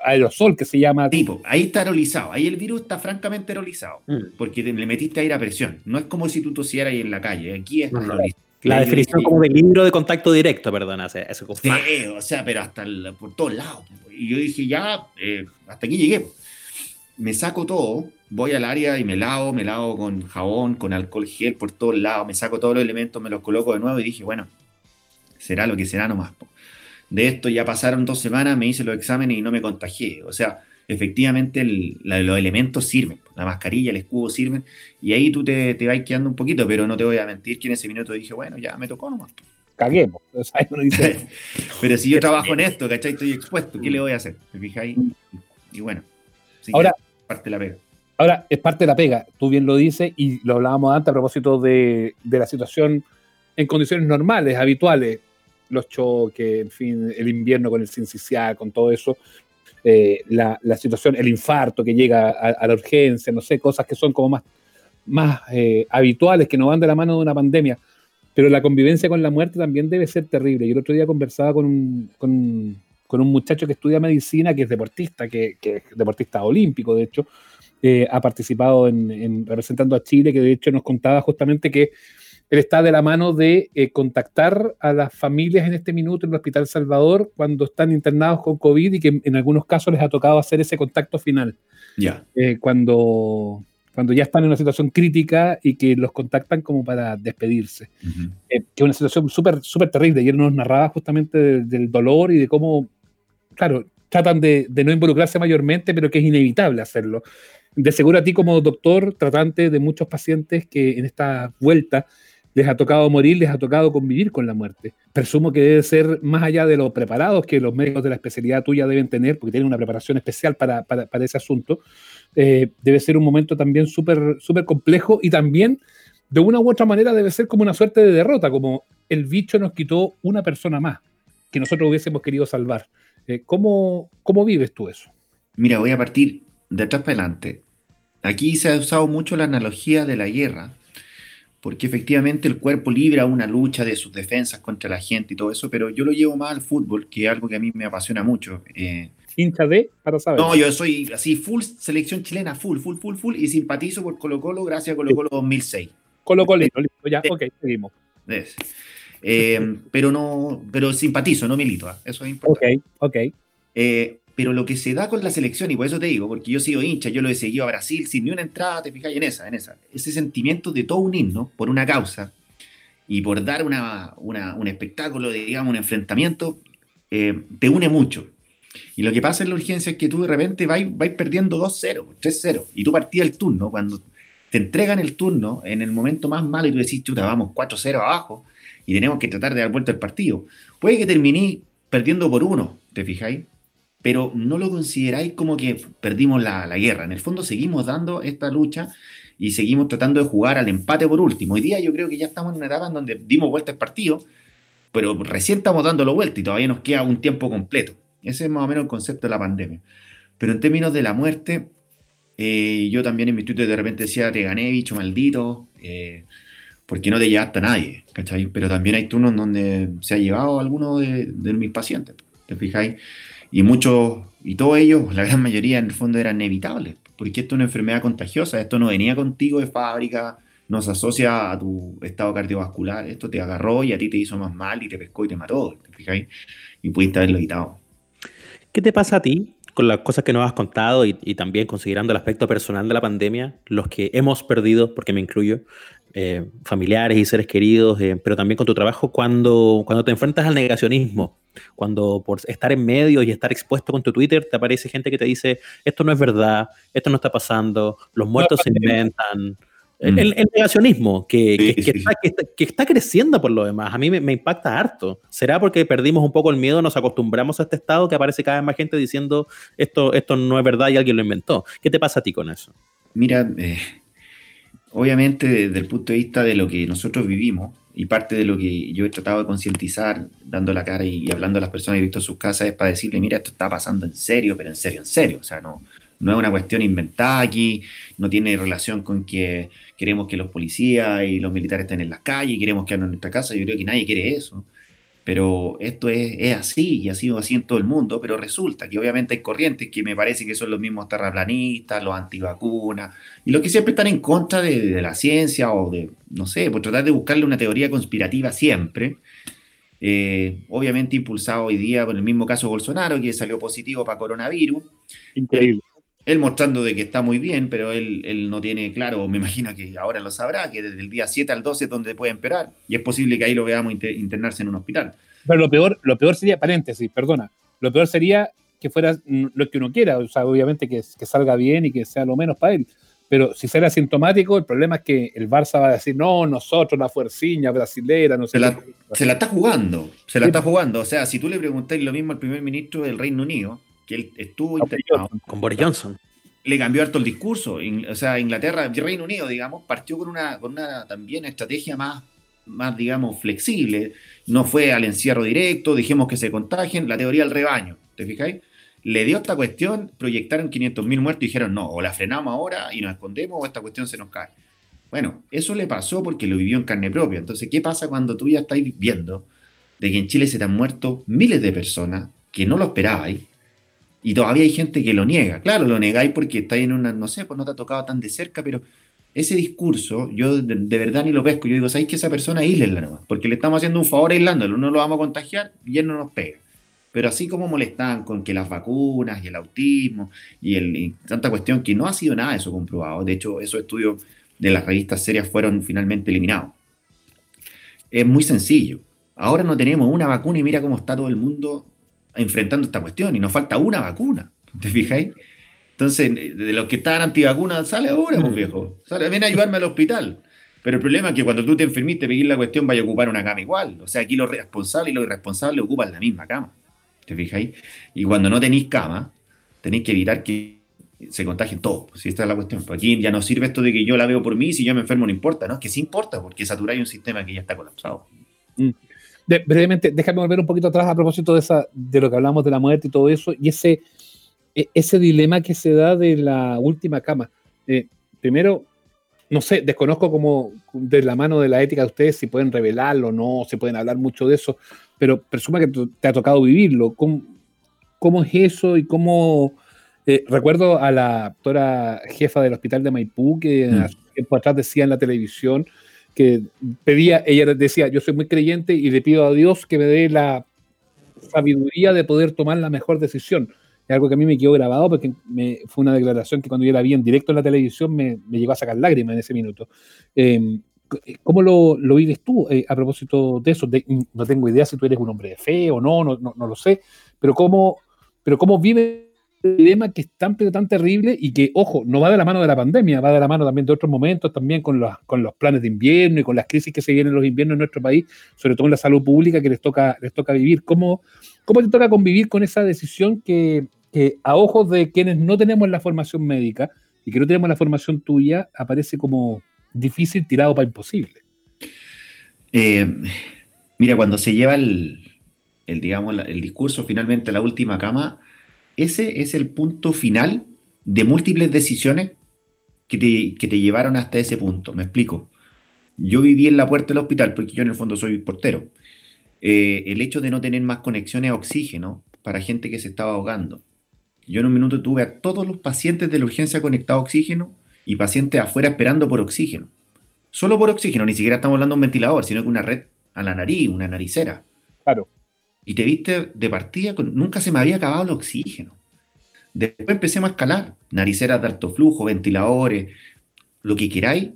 aerosol que se llama. Tipo, ahí está aerolizado. Ahí el virus está francamente aerolizado. Mm. Porque te- le metiste aire a presión. No es como si tú tosieras ahí en la calle. Aquí es aerolizado. La definición como de libro de contacto directo, perdona. ese- ese Sí, o sea, pero hasta el- por todos lados. Y yo dije, ya, eh, hasta aquí llegué. Me saco todo, voy al área y me lavo, me lavo con jabón, con alcohol gel por todos lados, me saco todos los elementos, me los coloco de nuevo y dije, bueno, será lo que será nomás. po. De esto ya pasaron dos semanas, me hice los exámenes y no me contagié. O sea, efectivamente el- la- los elementos sirven, la mascarilla, el escudo sirven, y ahí tú te, te vas quedando un poquito, pero no te voy a mentir que en ese minuto dije, bueno, ya me tocó nomás. Caguemos. O sea, uno dice, [LAUGHS] Pero si yo trabajo en esto, ¿cachai? Estoy expuesto, ¿qué le voy a hacer? ¿Me fijáis? Y bueno, que Ahora- parte de la pega. Ahora, es parte de la pega, tú bien lo dices, y lo hablábamos antes a propósito de, de la situación en condiciones normales, habituales, los choques, en fin, el invierno con el sincicial, con todo eso, eh, la, situación, el infarto que llega a, la urgencia, no sé, cosas que son como más, más eh, habituales, que no van de la mano de una pandemia. Pero la convivencia con la muerte también debe ser terrible. Yo el otro día conversaba con un, con con un muchacho que estudia medicina, que es deportista, que, que es deportista olímpico, de hecho, eh, ha participado en, en representando a Chile, que de hecho nos contaba justamente que él está de la mano de eh, contactar a las familias en este minuto en el Hospital Salvador cuando están internados con COVID y que en, en algunos casos les ha tocado hacer ese contacto final, Ya. eh, cuando, cuando ya están en una situación crítica y que los contactan como para despedirse. Ujú. Eh, que es una situación súper súper terrible. Y él nos narraba justamente de- del dolor y de cómo, claro, tratan de, de no involucrarse mayormente, pero que es inevitable hacerlo. De seguro a ti como doctor, tratante de muchos pacientes que en esta vuelta les ha tocado morir, les ha tocado convivir con la muerte. Presumo que debe ser más allá de lo preparados que los médicos de la especialidad tuya deben tener, porque tienen una preparación especial para, para, para ese asunto. Eh, debe ser un momento también súper súper complejo y también de una u otra manera debe ser como una suerte de derrota, como el bicho nos quitó una persona más que nosotros hubiésemos querido salvar. Eh, ¿cómo, ¿Cómo vives tú eso? Mira, voy a partir de atrás para adelante. Aquí se ha usado mucho la analogía de la guerra, porque efectivamente el cuerpo libra una lucha de sus defensas contra la gente y todo eso, pero yo lo llevo más al fútbol, que es algo que a mí me apasiona mucho. Eh, Hincha de, para saber. no, yo soy así, full selección chilena, full, full, full, full, y simpatizo por Colo Colo gracias a Colo Colo 2006. Colo Colito, listo, ya, ok, seguimos. Es. Eh, pero no, pero simpatizo, no milito, ¿ah? eso es importante. Ok, ok. Eh, pero lo que se da con la selección, y por eso te digo, porque yo sigo hincha, yo lo he seguido a Brasil sin ni una entrada, te fijáis en esa, en esa. Ese sentimiento de todo un himno por una causa y por dar una, una- un espectáculo, digamos, un enfrentamiento, eh, te une mucho. Y lo que pasa en la urgencia es que tú de repente vais, vais perdiendo 2-0, 3-0, y tú partías el turno, cuando te entregan el turno en el momento más malo y tú decís, chuta, vamos 4-0 abajo y tenemos que tratar de dar vuelta al partido. Puede que terminé perdiendo por uno, ¿te fijáis? Pero no lo consideráis como que perdimos la, la guerra. En el fondo seguimos dando esta lucha y seguimos tratando de jugar al empate por último. Hoy día yo creo que ya estamos en una etapa en donde dimos vuelta al partido, pero recién estamos dándolo vuelta y todavía nos queda un tiempo completo. Ese es más o menos el concepto de la pandemia. Pero en términos de la muerte, eh, yo también en mi Twitter de repente decía, te gané, bicho maldito, eh, porque no te llevaste a nadie, ¿cachai? Pero también hay turnos donde se ha llevado a alguno de, de mis pacientes, ¿te fijáis? Y muchos, y todos ellos, la gran mayoría en el fondo eran inevitables, porque esto es una enfermedad contagiosa, esto no venía contigo de fábrica, no se asocia a tu estado cardiovascular, esto te agarró y a ti te hizo más mal y te pescó y te mató, ¿te fijáis? Y pudiste haberlo evitado. ¿Qué te pasa a ti con las cosas que nos has contado y, y también considerando el aspecto personal de la pandemia, los que hemos perdido, porque me incluyo, eh, familiares y seres queridos, eh, pero también con tu trabajo cuando, cuando te enfrentas al negacionismo, cuando por estar en medio y estar expuesto con tu Twitter te aparece gente que te dice, esto no es verdad, esto no está pasando, los muertos se inventan, El, Mm. el- el negacionismo, que, Sí, que- sí, está, que está- que está creciendo por lo demás, a mí me, me impacta harto. ¿Será porque perdimos un poco el miedo, nos acostumbramos a este estado que aparece cada vez más gente diciendo esto, esto no es verdad y alguien lo inventó? ¿Qué te pasa a ti con eso? Mira, eh, obviamente desde el punto de vista de lo que nosotros vivimos y parte de lo que yo he tratado de concientizar, dando la cara y, hablando a las personas que he visto en sus casas, es para decirle, mira, esto está pasando en serio, pero en serio, en serio. O sea, no, no es una cuestión inventada aquí, no tiene relación con que queremos que los policías y los militares estén en las calles, queremos que anden en nuestra casa. Yo creo que nadie quiere eso. Pero esto es, así y ha sido así en todo el mundo, pero resulta que obviamente hay corrientes que me parece que son los mismos terraplanistas, los antivacunas, y los que siempre están en contra de, de la ciencia o de, no sé, por tratar de buscarle una teoría conspirativa siempre. Eh, obviamente impulsado hoy día por el mismo caso Bolsonaro, que salió positivo para coronavirus. Increíble. Él mostrando de que está muy bien, pero él, él no tiene claro, me imagino que ahora lo sabrá, que desde el día 7 al 12 es donde puede empeorar. Y es posible que ahí lo veamos inter- internarse en un hospital. Pero lo peor, lo peor sería, paréntesis, perdona, lo peor sería que fuera mm, lo que uno quiera, o sea, obviamente que, que salga bien y que sea lo menos para él. Pero si será asintomático, el problema es que el Barça va a decir, no, nosotros, la fuerciña brasilera, no sé. Se la, qué". se la está jugando, se la Sí. está jugando. O sea, si tú le preguntas lo mismo al primer ministro del Reino Unido, que él estuvo internado, Con Boris Johnson. le cambió harto el discurso. O sea, Inglaterra, Reino Unido, digamos, partió con una, con una también estrategia más, más, digamos, flexible. No fue al encierro directo, dijimos que se contagien, la teoría del rebaño, ¿te fijáis? Le dio esta cuestión, proyectaron 500.000 muertos y dijeron, no, o la frenamos ahora y nos escondemos o esta cuestión se nos cae. Bueno, eso le pasó porque lo vivió en carne propia. Entonces, ¿qué pasa cuando tú ya estás viendo de que en Chile se te han muerto miles de personas que no lo esperabais y todavía hay gente que lo niega. Claro, lo negáis porque estáis en una, no sé, pues no te ha tocado tan de cerca, pero ese discurso, yo de, verdad ni lo pesco. Yo digo, ¿sabéis que esa persona aíslenla nomás? Porque le estamos haciendo un favor aislándolo, no lo vamos a contagiar y él no nos pega. Pero así como molestan con que las vacunas y el autismo y, el, y tanta cuestión que no ha sido nada de eso comprobado. De hecho, esos estudios de las revistas serias fueron finalmente eliminados. Es muy sencillo. Ahora no tenemos una vacuna y mira cómo está todo el mundo enfrentando esta cuestión y nos falta una vacuna. ¿Te fijáis? Entonces, de los que estaban antivacunas, sale ahora, pues viejo. Sale, ven a ayudarme al hospital. Pero el problema es que cuando tú te enfermiste, pedir la cuestión, vaya a ocupar una cama igual. O sea, aquí los responsables y los irresponsables ocupan la misma cama. ¿Te fijáis? Y cuando no tenéis cama, tenéis que evitar que se contagien todos. Si esta es la cuestión. Pues aquí ya no sirve esto de que yo la veo por mí, si yo me enfermo no importa, ¿no? Es que sí importa, porque saturáis un sistema que ya está colapsado. De- brevemente, déjame volver un poquito atrás a propósito de, esa, de lo que hablamos de la muerte y todo eso, y ese, e- ese dilema que se da de la última cama. Eh, primero, no sé, desconozco como de la mano de la ética de ustedes si pueden revelarlo o no, si pueden hablar mucho de eso, pero presuma que te ha tocado vivirlo. ¿Cómo, cómo es eso y cómo... eh, recuerdo a la actora jefa del hospital de Maipú que Mm. hace tiempo atrás decía en la televisión que pedía, ella decía, yo soy muy creyente y le pido a Dios que me dé la sabiduría de poder tomar la mejor decisión. Es algo que a mí me quedó grabado porque me, fue una declaración que cuando yo la vi en directo en la televisión me, me llegó a sacar lágrimas en ese minuto. Eh, ¿Cómo lo, lo vives tú eh, a propósito de eso? No tengo idea si tú eres un hombre de fe o no, no, no, no lo sé, pero cómo, pero cómo vives el dilema que es tan, pero tan terrible y que, ojo, no va de la mano de la pandemia, va de la mano también de otros momentos, también con los, con los planes de invierno y con las crisis que se vienen en los inviernos en nuestro país, sobre todo en la salud pública que les toca, les toca vivir. ¿Cómo, ¿Cómo te toca convivir con esa decisión que, a ojos de quienes no tenemos la formación médica y que no tenemos la formación tuya, aparece como difícil tirado para imposible? Eh, mira, cuando se lleva el, el, digamos, el discurso finalmente a la última cama, ese es el punto final de múltiples decisiones que te, que te llevaron hasta ese punto. Me explico. Yo viví en la puerta del hospital, porque yo en el fondo soy portero. Eh, el hecho de no tener más conexiones a oxígeno para gente que se estaba ahogando. Yo en un minuto tuve a todos los pacientes de la urgencia conectados a oxígeno y pacientes afuera esperando por oxígeno. Solo por oxígeno, ni siquiera estamos hablando de un ventilador, sino que una red a la nariz, una naricera. Claro. Y te viste de partida, con, nunca se me había acabado el oxígeno. Después empecemos a escalar, nariceras de alto flujo, ventiladores, lo que queráis,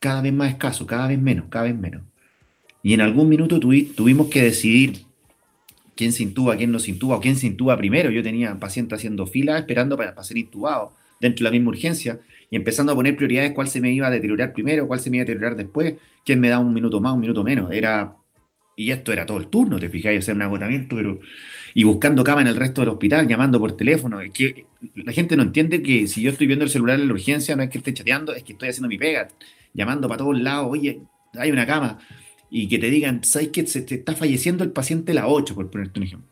cada vez más escaso, cada vez menos, cada vez menos. Y en algún minuto tuvi- tuvimos que decidir quién se intuba, quién no se intuba, o quién se intuba primero. Yo tenía pacientes haciendo fila esperando para, para ser intubado dentro de la misma urgencia. y empezando a poner prioridades, cuál se me iba a deteriorar primero, cuál se me iba a deteriorar después, quién me da un minuto más, un minuto menos. Era, y esto era todo el turno, te fijáis, o sea, un agotamiento, pero y buscando cama en el resto del hospital, llamando por teléfono. Es que la gente no entiende que si yo estoy viendo el celular en la urgencia, no es que esté chateando, es que estoy haciendo mi pega, llamando para todos lados, oye, hay una cama, y que te digan, ¿sabes que se te está falleciendo el paciente la 8, por ponerte un ejemplo?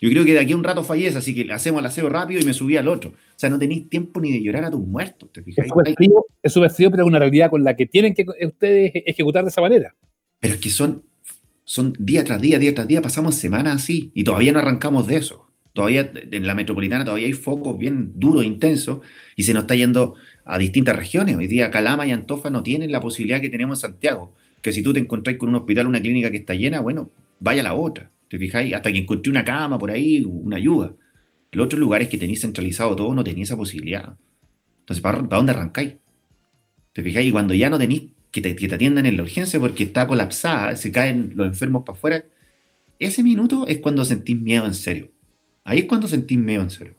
Yo creo que de aquí a un rato fallece, así que hacemos el aseo rápido y me subí al otro. O sea, no tenéis tiempo ni de llorar a tus muertos, ¿te fijáis? Es subversivo, pero es una realidad con la que tienen que ustedes ejecutar de esa manera. Pero es que son, son día tras día, día tras día, pasamos semanas así y todavía no arrancamos de eso. Todavía en la metropolitana todavía hay focos bien duros, intensos, y se nos está yendo a distintas regiones. Hoy día Calama y Antofa no tienen la posibilidad que tenemos en Santiago, que si tú te encontrás con un hospital, una clínica que está llena, bueno, vaya a la otra. ¿Te fijáis? Hasta que encontré una cama por ahí, una ayuda. Los otros lugares que tenéis centralizado todo no tenéis esa posibilidad. Entonces, ¿para, dónde arrancáis? ¿Te fijáis? Y cuando ya no tenéis que te, que te atiendan en la urgencia porque está colapsada, se caen los enfermos para afuera, ese minuto es cuando sentís miedo en serio. Ahí es cuando sentís miedo en serio.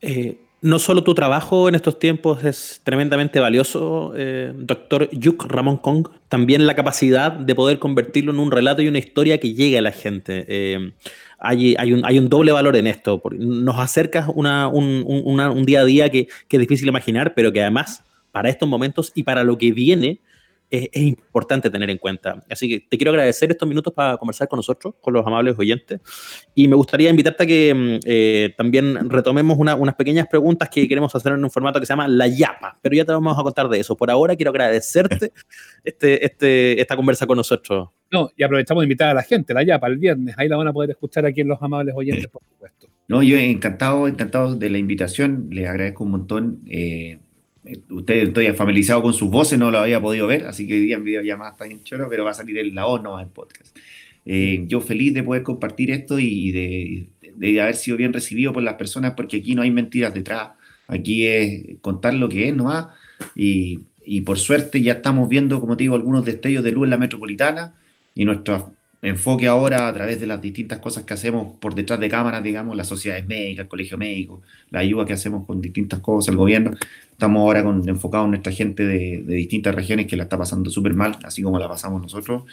Eh, no solo tu trabajo en estos tiempos es tremendamente valioso, eh, doctor Yuk Ramón Kong, también la capacidad de poder convertirlo en un relato y una historia que llegue a la gente. Eh, hay, hay, un, hay, un, doble valor en esto. Nos acercas una, un, un, día a día que, que, es difícil imaginar, pero que además para estos momentos y para lo que viene es, importante tener en cuenta. Así que te quiero agradecer estos minutos para conversar con nosotros, con los amables oyentes. Y me gustaría invitarte a que mm, eh, también retomemos unas pequeñas preguntas que queremos hacer en un formato que se llama La Yapa, pero ya te vamos a contar de eso. Por ahora quiero agradecerte [LAUGHS] este, este, esta conversa con nosotros. No, y aprovechamos de invitar a la gente, La Yapa, el viernes. Ahí la van a poder escuchar aquí en los amables oyentes, por supuesto. No, yo encantado, encantado de la invitación. Les agradezco un montón. Eh, Usted estoy familiarizado con sus voces, no lo había podido ver, así que hoy día en videollamada está bien choro, pero va a salir en la O, no en podcast. Eh, yo feliz de poder compartir esto y de, de, haber sido bien recibido por las personas, porque aquí no hay mentiras detrás, aquí es contar lo que es nomás, y, y por suerte ya estamos viendo, como te digo, algunos destellos de luz en la metropolitana, y nuestro enfoque ahora a través de las distintas cosas que hacemos por detrás de cámaras, digamos, las sociedades médicas, el colegio médico, la ayuda que hacemos con distintas cosas, el gobierno. Estamos ahora con, enfocados en nuestra gente de, distintas regiones que la está pasando súper mal, así como la pasamos nosotros.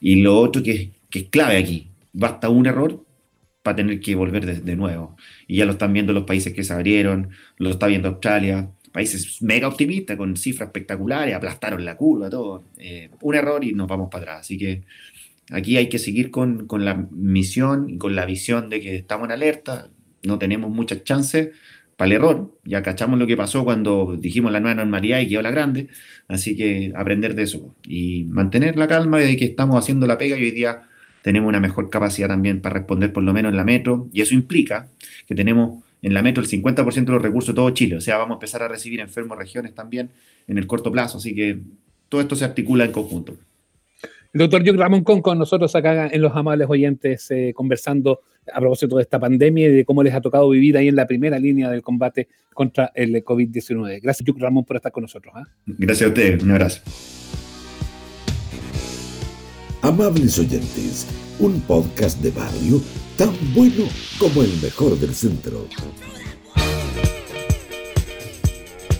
Y lo otro que, es clave aquí, basta un error para tener que volver de, nuevo. Y ya lo están viendo los países que se abrieron, lo está viendo Australia, países mega optimistas con cifras espectaculares, aplastaron la curva, todo. Eh, un error y nos vamos para atrás. Así que Aquí hay que seguir con, con, la misión y con la visión de que estamos en alerta, no tenemos muchas chances para el error, ya cachamos lo que pasó cuando dijimos la nueva normalidad y quedó la grande, así que aprender de eso y mantener la calma de que estamos haciendo la pega y hoy día tenemos una mejor capacidad también para responder por lo menos en la metro y eso implica que tenemos en la metro el 50% de los recursos de todo Chile, o sea, vamos a empezar a recibir enfermos regiones también en el corto plazo, así que todo esto se articula en conjunto. El doctor John Ramón Con con nosotros acá en Los Amables Oyentes, eh, conversando a propósito de esta pandemia y de cómo les ha tocado vivir ahí en la primera línea del combate contra el COVID-19. Gracias, John Ramón, por estar con nosotros. ¿ah? Gracias a ustedes, un abrazo. Amables Oyentes, un podcast de barrio tan bueno como el mejor del centro.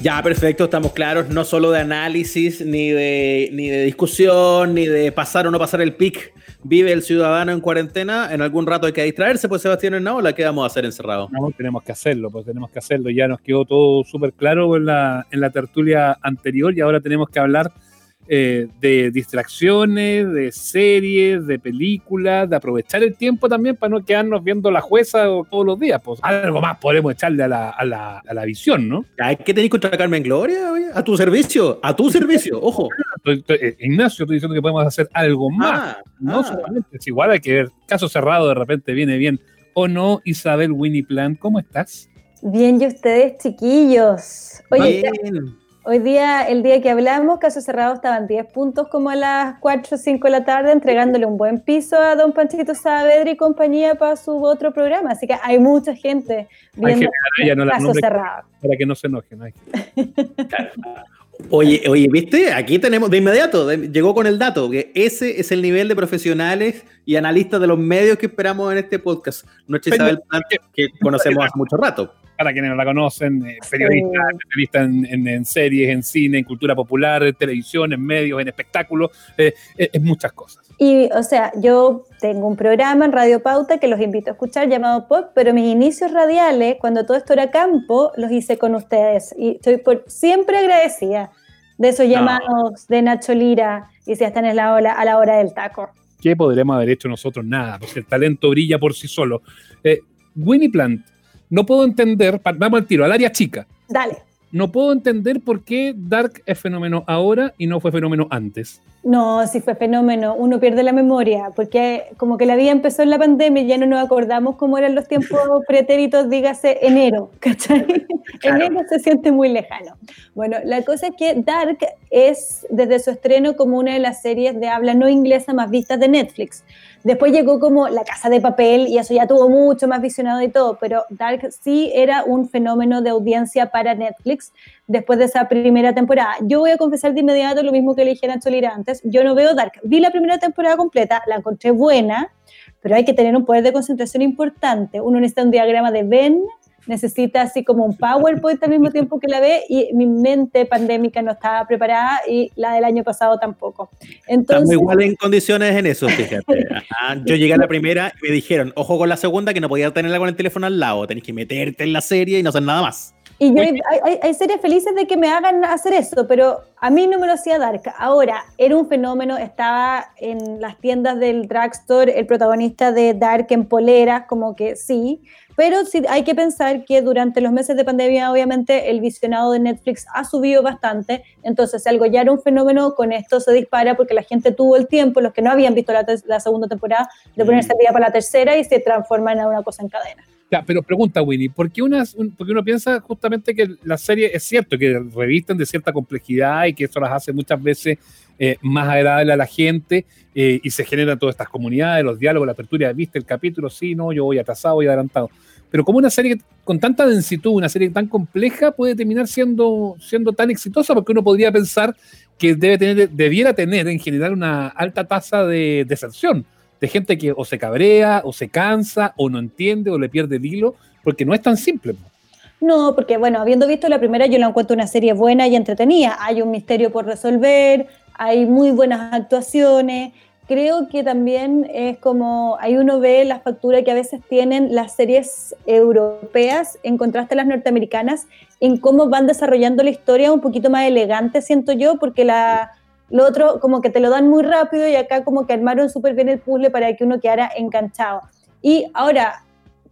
Ya, perfecto, estamos claros, no solo de análisis, ni de, ni de discusión, ni de pasar o no pasar el pic. Vive el ciudadano en cuarentena, en algún rato hay que distraerse, pues Sebastián Hernández, ¿qué vamos a hacer encerrado? No, tenemos que hacerlo, pues tenemos que hacerlo. Ya nos quedó todo súper claro en la, en la tertulia anterior y ahora tenemos que hablar eh, de distracciones, de series, de películas, de aprovechar el tiempo también para no quedarnos viendo la jueza todos los días. Pues algo más podemos echarle a la, a la, a la visión, ¿no? ¿Qué tenéis contra Carmen Gloria? A tu servicio, a tu servicio, [LAUGHS] ojo. Eh, Ignacio, estoy diciendo que podemos hacer algo más. Ah, no ah. solamente, es igual hay que ver. Caso cerrado, de repente viene bien. ¿O no, Isabel Winnie Plan? ¿Cómo estás? Bien, y ustedes, chiquillos. Oye, Hoy día, el día que hablamos, Caso Cerrado estaban 10 puntos como a las 4 o 5 de la tarde, entregándole un buen piso a don Panchito Saavedra y compañía para su otro programa. Así que hay mucha gente viendo Caso Cerrado. Para que no se enojen. [LAUGHS] Oye, oye, ¿viste? Aquí tenemos de inmediato, llegó con el dato, que ese es el nivel de profesionales y analistas de los medios que esperamos en este podcast. Nuestra Isabel que conocemos hace mucho rato para quienes no la conocen, eh, periodista, especialista en, en, series, en cine, en cultura popular, en televisión, en medios, en espectáculos, eh, es muchas cosas. Y, o sea, yo tengo un programa en Radio Pauta que los invito a escuchar llamado Pop, pero mis inicios radiales, cuando todo esto era campo, los hice con ustedes. Y estoy por siempre agradecida de esos llamados de Nacho Lira y si están en la ola, a la hora del taco. ¿Qué podremos haber hecho nosotros? Nada, porque el talento brilla por sí solo. Eh, Winnie Plant, no puedo entender, vamos al tiro, al área chica. Dale. No puedo entender por qué Dark es fenómeno ahora y no fue fenómeno antes. No, sí fue fenómeno. Uno pierde la memoria, porque como que la vida empezó en la pandemia y ya no nos acordamos cómo eran los tiempos [LAUGHS] pretéritos, dígase enero, ¿cachai? Enero se siente muy lejano. Bueno, la cosa es que Dark es desde su estreno como una de las series de habla no inglesa más vistas de Netflix. Después llegó como La Casa de Papel y eso ya tuvo mucho más visionado y todo, pero Dark sí era un fenómeno de audiencia para Netflix después de esa primera temporada. Yo voy a confesar de inmediato lo mismo que le dije a Cholira antes, yo no veo Dark. Vi la primera temporada completa, la encontré buena, pero hay que tener un poder de concentración importante. Uno necesita un diagrama de Venn necesita así como un PowerPoint al mismo tiempo que la ve y mi mente pandémica no estaba preparada y la del año pasado tampoco. Entonces, Estamos igual en condiciones en eso, fíjate. [LAUGHS] yo llegué a la primera y me dijeron, ojo con la segunda que no podía tenerla con el teléfono al lado, tenés que meterte en la serie y no hacer nada más. Y yo, hay, hay, series felices de que me hagan hacer eso, pero a mí no me lo hacía Dark. Ahora, era un fenómeno, estaba en las tiendas del drugstore el protagonista de Dark en poleras, como que sí, pero sí hay que pensar que durante los meses de pandemia, obviamente, el visionado de Netflix ha subido bastante. Entonces, si algo ya era un fenómeno, con esto se dispara porque la gente tuvo el tiempo, los que no habían visto la, segunda temporada, de ponerse al día para la tercera y se transforman en una cosa en cadena. Pero pregunta, Winnie, ¿por qué, uno piensa justamente que la serie es cierto que revisten de cierta complejidad y que eso las hace muchas veces eh, más agradable a la gente eh, y se generan todas estas comunidades, los diálogos, la apertura, ¿viste el capítulo? Sí, no, yo voy atrasado, voy adelantado. Pero como una serie con tanta densitud, una serie tan compleja, puede terminar siendo, siendo tan exitosa, porque uno podría pensar que debe tener, debiera tener en general una alta tasa de deserción, de gente que o se cabrea, o se cansa, o no entiende, o le pierde el hilo, porque no es tan simple. No, porque bueno, habiendo visto la primera, yo la encuentro una serie buena y entretenida. Hay un misterio por resolver, hay muy buenas actuaciones, creo que también es como, ahí uno ve la factura que a veces tienen las series europeas en contraste a las norteamericanas, en cómo van desarrollando la historia un poquito más elegante, siento yo, porque la, lo otro como que te lo dan muy rápido y acá como que armaron súper bien el puzzle para que uno quedara enganchado. Y ahora,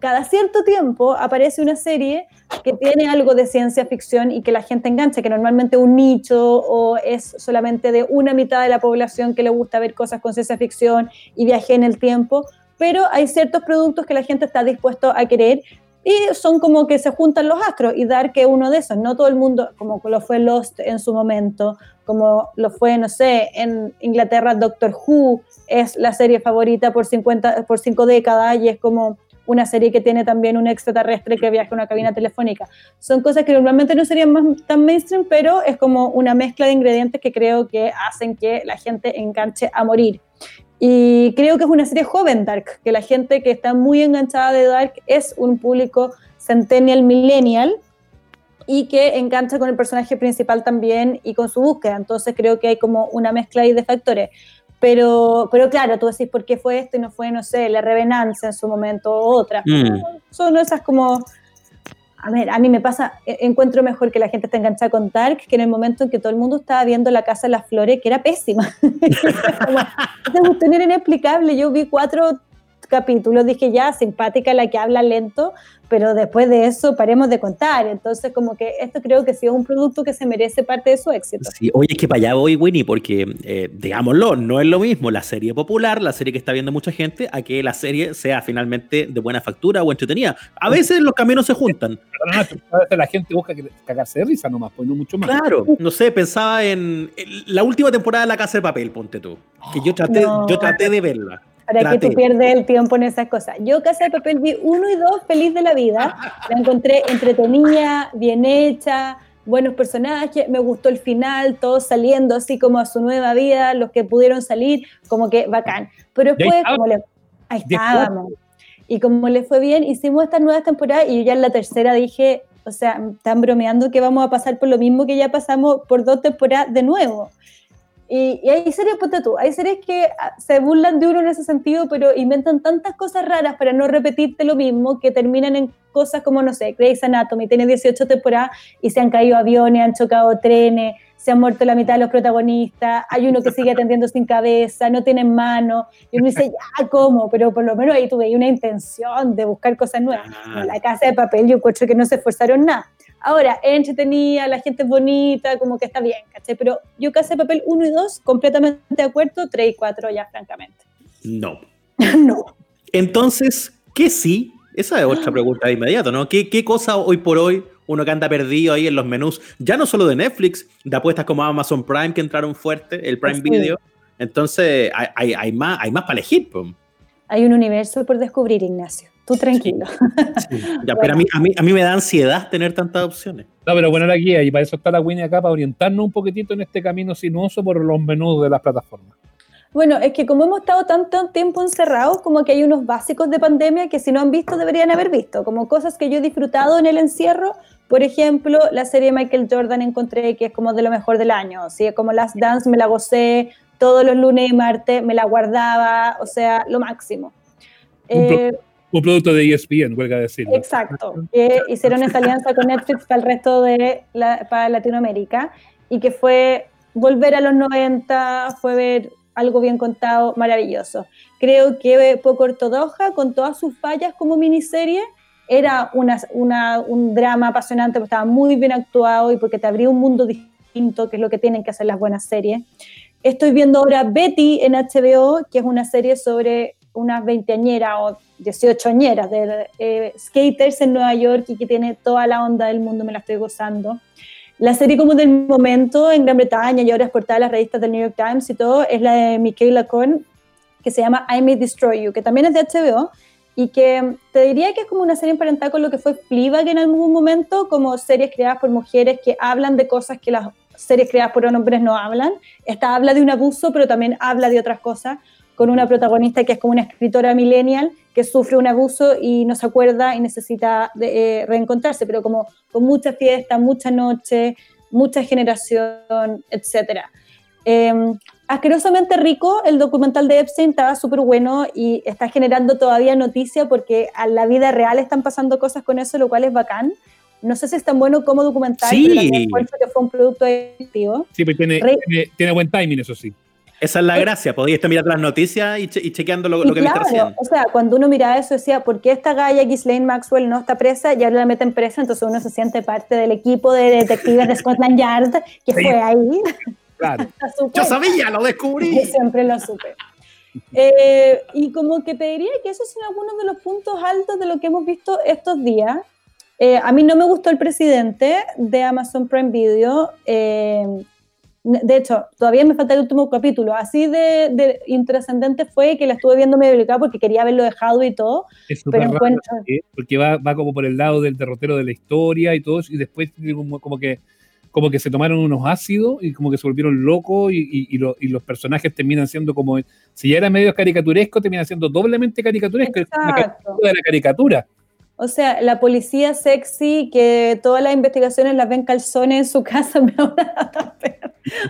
cada cierto tiempo aparece una serie que tiene algo de ciencia ficción y que la gente engancha, que normalmente un nicho o es solamente de una mitad de la población que le gusta ver cosas con ciencia ficción y viaje en el tiempo, pero hay ciertos productos que la gente está dispuesto a querer y son como que se juntan los astros y dar que uno de esos, no todo el mundo, como lo fue Lost en su momento, como lo fue, no sé, en Inglaterra Doctor Who es la serie favorita por 50 por cinco décadas y es como una serie que tiene también un extraterrestre que viaja en una cabina telefónica. Son cosas que normalmente no serían más, tan mainstream, pero es como una mezcla de ingredientes que creo que hacen que la gente enganche a morir. Y creo que es una serie joven Dark, que la gente que está muy enganchada de Dark es un público centennial, millennial, y que engancha con el personaje principal también y con su búsqueda. Entonces creo que hay como una mezcla ahí de factores. Pero, pero claro, tú decís por qué fue esto y no fue, no sé, la revenancia en su momento o otra. Mm. Son esas como... A ver, a mí me pasa, e, encuentro mejor que la gente esté enganchada con Dark que en el momento en que todo el mundo estaba viendo La Casa de las Flores, que era pésima. [LAUGHS] como, tener inexplicable. Yo vi cuatro capítulos, dije ya, simpática la que habla lento, pero después de eso paremos de contar. Entonces, como que esto creo que sí es un producto que se merece parte de su éxito. Sí, oye, es que para allá voy, Winnie, porque, eh, digámoslo, no es lo mismo la serie popular, la serie que está viendo mucha gente, a que la serie sea finalmente de buena factura o entretenida. A veces los caminos se juntan. a veces la gente busca cagarse de risa nomás, pues no mucho más. Claro, no sé, pensaba en, la última temporada de La Casa de Papel, ponte tú, que yo traté, yo traté de verla para que tú pierdes el tiempo en esas cosas. Yo Casa de Papel vi uno y dos feliz de la vida. La encontré entretenida, bien hecha, buenos personajes. Me gustó el final, todos saliendo así como a su nueva vida, los que pudieron salir, como que bacán. Pero después, como le, ahí estábamos. Y como le fue bien, hicimos estas nuevas temporadas y yo ya en la tercera dije, o sea, están bromeando que vamos a pasar por lo mismo que ya pasamos por dos temporadas de nuevo. Y, y, hay series, ponte tú, hay series que ah, se burlan de uno en ese sentido, pero inventan tantas cosas raras para no repetirte lo mismo que terminan en cosas como, no sé, Grey's Anatomy tiene 18 temporadas y se han caído aviones, han chocado trenes, se han muerto la mitad de los protagonistas, hay uno que sigue atendiendo sin cabeza, no tienen mano, y uno dice, ya, ¿cómo? Pero por lo menos ahí tuve una intención de buscar cosas nuevas. En la casa de papel yo encuentro que no se esforzaron nada. Ahora, es entretenida, la gente es bonita, como que está bien, ¿cachai? Pero yo Casa de Papel 1 y 2, completamente de acuerdo, 3 y 4 ya, francamente. No. [LAUGHS] no. Entonces, ¿qué sí? Esa es otra [GASPS] pregunta de inmediato, ¿no? ¿Qué, ¿Qué cosa hoy por hoy uno que anda perdido ahí en los menús, ya no solo de Netflix, de apuestas como Amazon Prime que entraron fuerte, el Prime Video? Entonces, hay, hay, hay, más, hay más para elegir. Hay un universo por descubrir, Ignacio. Tú tranquilo. Sí. Ya, [LAUGHS] pero a mí, a, mí, a mí me da ansiedad tener tantas opciones. No, pero bueno, la guía, y para eso está la Winnie acá, para orientarnos un poquitito en este camino sinuoso por los menús de las plataformas. Bueno, es que como hemos estado tanto tiempo encerrados, como que hay unos básicos de pandemia que si no han visto deberían haber visto, como cosas que yo he disfrutado en el encierro. Por ejemplo, la serie Michael Jordan encontré que es como de lo mejor del año, ¿sí? como Last Dance me la gocé todos los lunes y martes, me la guardaba, o sea, lo máximo. Eh, un producto de ESPN, huelga decirlo. Exacto, que hicieron esta alianza con Netflix para el resto de la, para Latinoamérica y que fue volver a los 90, fue ver algo bien contado, maravilloso. Creo que poco ortodoxa, con todas sus fallas como miniserie, era una, una, un drama apasionante, porque estaba muy bien actuado y porque te abría un mundo distinto, que es lo que tienen que hacer las buenas series. Estoy viendo ahora Betty en HBO, que es una serie sobre unas veinteañeras o 18 añeras de eh, skaters en Nueva York y que tiene toda la onda del mundo, me la estoy gozando. La serie como del momento en Gran Bretaña y ahora es portada en las revistas del New York Times y todo es la de Michaela Cohen que se llama I May Destroy You, que también es de HBO y que te diría que es como una serie emparentada con lo que fue Fleabag en algún momento, como series creadas por mujeres que hablan de cosas que las series creadas por hombres no hablan. Esta habla de un abuso, pero también habla de otras cosas, con una protagonista que es como una escritora millennial que sufre un abuso y no se acuerda y necesita de, eh, reencontrarse, pero como con mucha fiesta, mucha noche, mucha generación, etc. Eh, asquerosamente rico, el documental de Epstein estaba súper bueno y está generando todavía noticia porque a la vida real están pasando cosas con eso, lo cual es bacán. No sé si es tan bueno como documental, sí. pero también que fue un producto efectivo. Sí, pero tiene, tiene, tiene buen timing, eso sí. Esa es la gracia, podías estar mirando las noticias y, che y chequeando lo, lo que claro. O sea, cuando uno mira eso, decía, ¿por qué esta Gaia Ghislaine Maxwell no está presa y ahora la meten presa? Entonces uno se siente parte del equipo de detectives de Scotland Yard que sí. fue ahí. Claro. [LAUGHS] Yo sabía, lo descubrí. Yo siempre lo supe. Eh, y como que te diría que esos son algunos de los puntos altos de lo que hemos visto estos días. Eh, a mí no me gustó el presidente de Amazon Prime Video. Eh, de hecho, todavía me falta el último capítulo. Así de, de intrascendente fue que la estuve viendo medio delicada porque quería haberlo dejado y todo. Es pero raro, encuentro... ¿sí? Porque va, va, como por el lado del derrotero de la historia y todo, y después como, como, que como que se tomaron unos ácidos y como que se volvieron locos y, y, y, lo, y los personajes terminan siendo como, si ya era medio caricaturesco, terminan siendo doblemente caricaturesco. Exacto. de la caricatura. O sea, la policía sexy que todas las investigaciones las ven calzones en su casa, [LAUGHS] me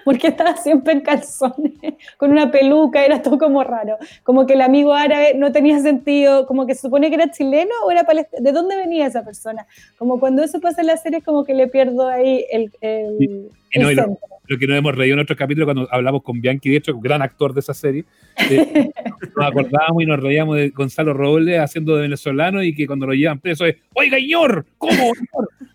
porque estaba siempre en calzones, con una peluca, era todo como raro. Como que el amigo árabe no tenía sentido, como que se supone que era chileno o era palestino. ¿De dónde venía esa persona? Como cuando eso pasa en la serie, como que le pierdo ahí el, el, sí. el no, lo, lo, que nos hemos reído en otro capítulo cuando hablamos con Bianchi, de hecho, gran actor de esa serie, eh, [LAUGHS] nos acordábamos y nos reíamos de Gonzalo Robles haciendo de venezolano y que cuando lo llevan preso es, oiga, señor, ¿cómo?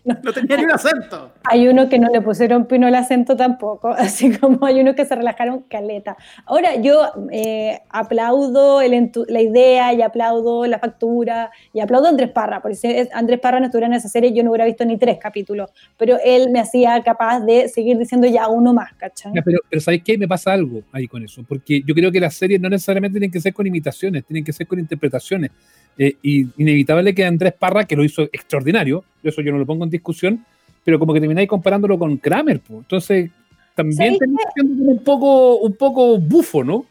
no, [LAUGHS] no tenía ni un acento. Hay uno que no le pusieron pino el acento tampoco, [LAUGHS] así como hay uno que se relajaron caleta. Ahora, yo eh, aplaudo el la idea y aplaudo la factura y aplaudo a Andrés Parra, porque si Andrés Parra no estuviera en esa serie yo no hubiera visto ni tres capítulos, pero él me hacía capaz de seguir diciendo ya uno más, ¿cachai? Ya, pero, pero ¿sabes qué? Me pasa algo ahí con eso, porque yo creo que las series no necesariamente tienen que ser con imitaciones, tienen que ser con interpretaciones. Eh, y inevitable que Andrés Parra, que lo hizo extraordinario, eso yo no lo pongo en discusión, pero como que termináis comparándolo con Kramer, pues. entonces también siendo un poco, un poco bufo, ¿no?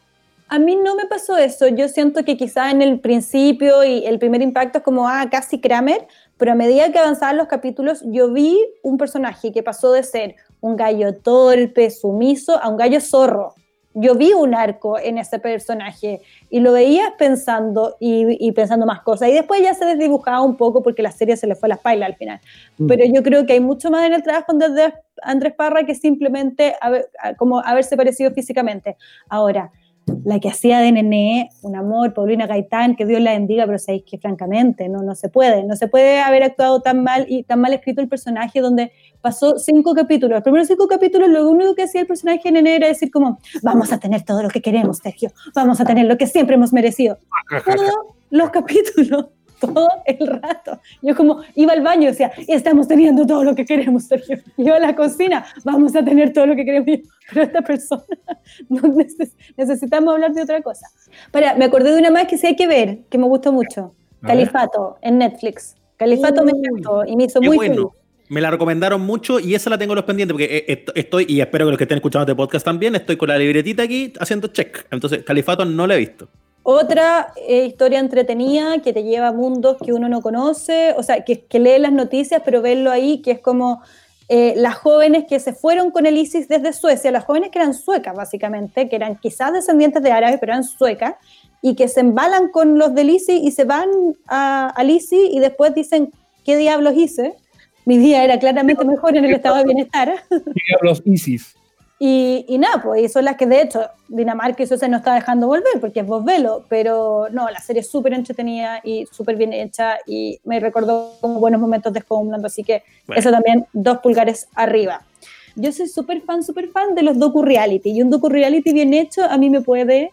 A mí no me pasó eso. Yo siento que quizá en el principio y el primer impacto es como, ah, casi Kramer, pero a medida que avanzaban los capítulos, yo vi un personaje que pasó de ser un gallo torpe, sumiso, a un gallo zorro. Yo vi un arco en ese personaje y lo veía pensando y, pensando más cosas. Y después ya se desdibujaba un poco porque la serie se le fue a la espalda al final. Mm. Pero yo creo que hay mucho más en el trabajo de Andrés Parra que simplemente como haberse parecido físicamente. Ahora, la que hacía de Nené, un amor, Paulina Gaitán, que Dios la bendiga, pero sabéis que francamente no, no se puede, no se puede haber actuado tan mal y tan mal escrito el personaje donde pasó cinco capítulos. Los primeros cinco capítulos lo único que hacía el personaje de Nené era decir como, vamos a tener todo lo que queremos, Sergio, vamos a tener lo que siempre hemos merecido. Todos los capítulos [LAUGHS] todo el rato. Yo como iba al baño y decía, estamos teniendo todo lo que queremos, Sergio. Iba a la cocina, vamos a tener todo lo que queremos. Pero esta persona, [LAUGHS] no necesitamos hablar de otra cosa. Para, me acordé de una más que sí hay que ver, que me gustó mucho. Califato, en Netflix. Califato me encantó y me hizo muy bueno. Me la recomendaron mucho y esa la tengo los pendientes porque eh, estoy, y espero que los que estén escuchando este podcast también, estoy con la libretita aquí haciendo check. Entonces, Califato no la he visto. Otra eh, historia entretenida que te lleva a mundos que uno no conoce, o sea, que, que lee las noticias, pero verlo ahí, que es como eh, las jóvenes que se fueron con el ISIS desde Suecia, las jóvenes que eran suecas básicamente, que eran quizás descendientes de árabes, pero eran suecas, y que se embalan con los del ISIS y se van al ISIS y después dicen, ¿qué diablos hice? Mi día era claramente mejor en el estado de bienestar. ¿Qué diablos ISIS? Y, y, nada, pues son las que de hecho Dinamarca y Suecia no está dejando volver porque es vos velo, pero no, la serie es súper entretenida y súper bien hecha y me recordó como buenos momentos de Homeland, así que eso también, dos pulgares arriba. Yo soy súper fan, súper fan de los docu-reality y un docu-reality bien hecho a mí me puede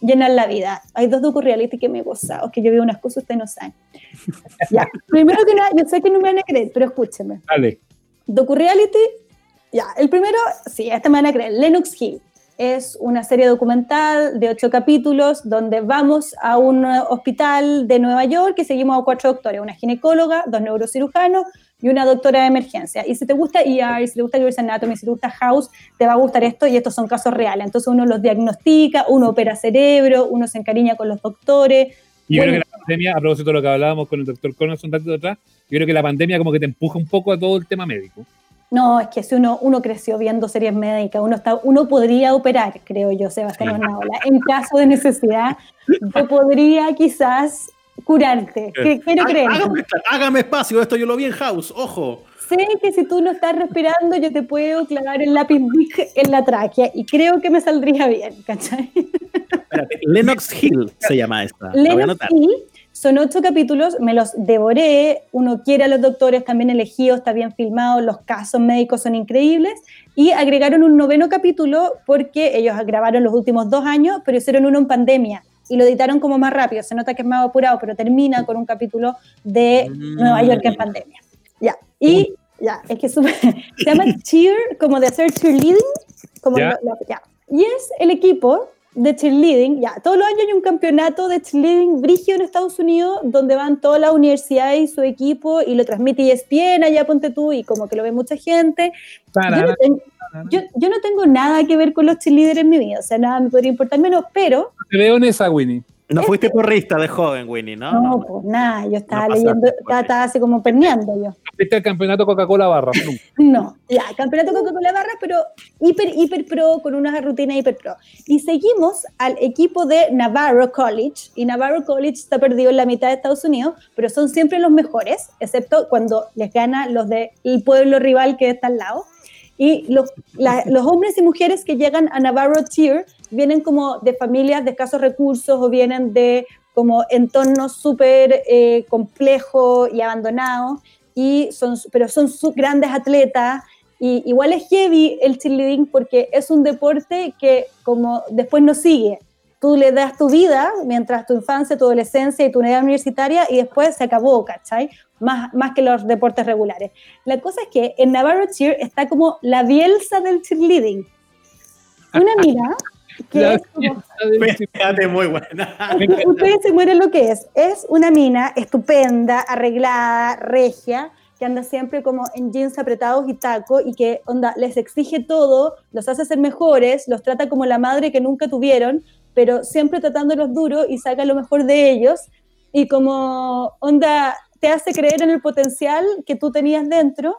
llenar la vida. Hay dos docu-reality que me he gozado, que yo veo unas cosas ustedes no saben. [LAUGHS] ya, primero que nada, yo sé que no me van a creer, pero escúchenme. Dale. Docu-reality ya, el primero, sí, esta me van a creer, Lennox Hill. Es una serie documental de ocho capítulos donde vamos a un hospital de Nueva York y seguimos a cuatro doctores, una ginecóloga, dos neurocirujanos y una doctora de emergencia. Y si te gusta ER, si te gusta Grey's Anatomy, si te gusta House, te va a gustar esto y estos son casos reales. Entonces uno los diagnostica, uno opera cerebro, uno se encariña con los doctores. Y yo creo que la pandemia, a propósito de lo que hablábamos con el doctor Connors un ratito atrás, yo creo que la pandemia como que te empuja un poco a todo el tema médico. No, es que si uno, uno creció viendo series médicas, uno, está, uno podría operar, creo yo, Sebastián Ornaola. En caso de necesidad, yo podría quizás curarte. ¿Qué, quiero creer? Hágame, espacio, esto yo lo vi en House, ojo. Sé que si tú no estás respirando, yo te puedo clavar el lápiz en la tráquea y creo que me saldría bien, ¿cachai? Lennox Hill se llama esta. Lennox Hill son ocho capítulos, me los devoré, uno quiere a los doctores, también elegidos, está bien filmado, los casos médicos son increíbles, y agregaron un noveno capítulo porque ellos grabaron los últimos dos años, pero hicieron uno en pandemia y lo editaron como más rápido, se nota que es más apurado, pero termina con un capítulo de Nueva York en pandemia. Ya, y ya, es que se llama Cheer, como de hacer cheerleading, como ya. Y es el equipo de cheerleading, ya, todos los años hay un campeonato de cheerleading brigio en Estados Unidos donde van toda la universidad y su equipo y lo transmite ESPN allá, ponte tú, y como que lo ve mucha gente. Yo no, tengo, nada que ver con los cheerleaders en mi vida, o sea, nada me podría importar menos, pero... Te veo en esa, Winnie. No fuiste porrista de joven, Winnie, ¿no? No, pues nada, yo estaba leyendo, estaba, así como perneando yo. ¿Viste el campeonato Coca-Cola Barra? [LAUGHS] no, ya, campeonato Coca-Cola Barra, pero hiper, hiper pro, con una rutina hiper pro. Y seguimos al equipo de Navarro College, y Navarro College está perdido en la mitad de Estados Unidos, pero son siempre los mejores, excepto cuando les gana los del pueblo rival que está al lado. Y los, los hombres y mujeres que llegan a Navarro Tier vienen como de familias de escasos recursos o vienen de como entornos súper eh, complejos y abandonados, y son, pero son grandes atletas. Y igual es heavy el cheerleading porque es un deporte que como después no sigue. Tú le das tu vida mientras tu infancia, tu adolescencia y tu unidad universitaria y después se acabó, ¿cachai? Más, más que los deportes regulares. La cosa es que en Navarro Cheer está como la bielsa del cheerleading. Una [LAUGHS] mira que es muy buena. Ustedes se mueren lo que es. Es una mina estupenda, arreglada, regia, que anda siempre como en jeans apretados y taco y que onda les exige todo, los hace ser mejores, los trata como la madre que nunca tuvieron, pero siempre tratándolos duro y saca lo mejor de ellos. Y como onda, te hace creer en el potencial que tú tenías dentro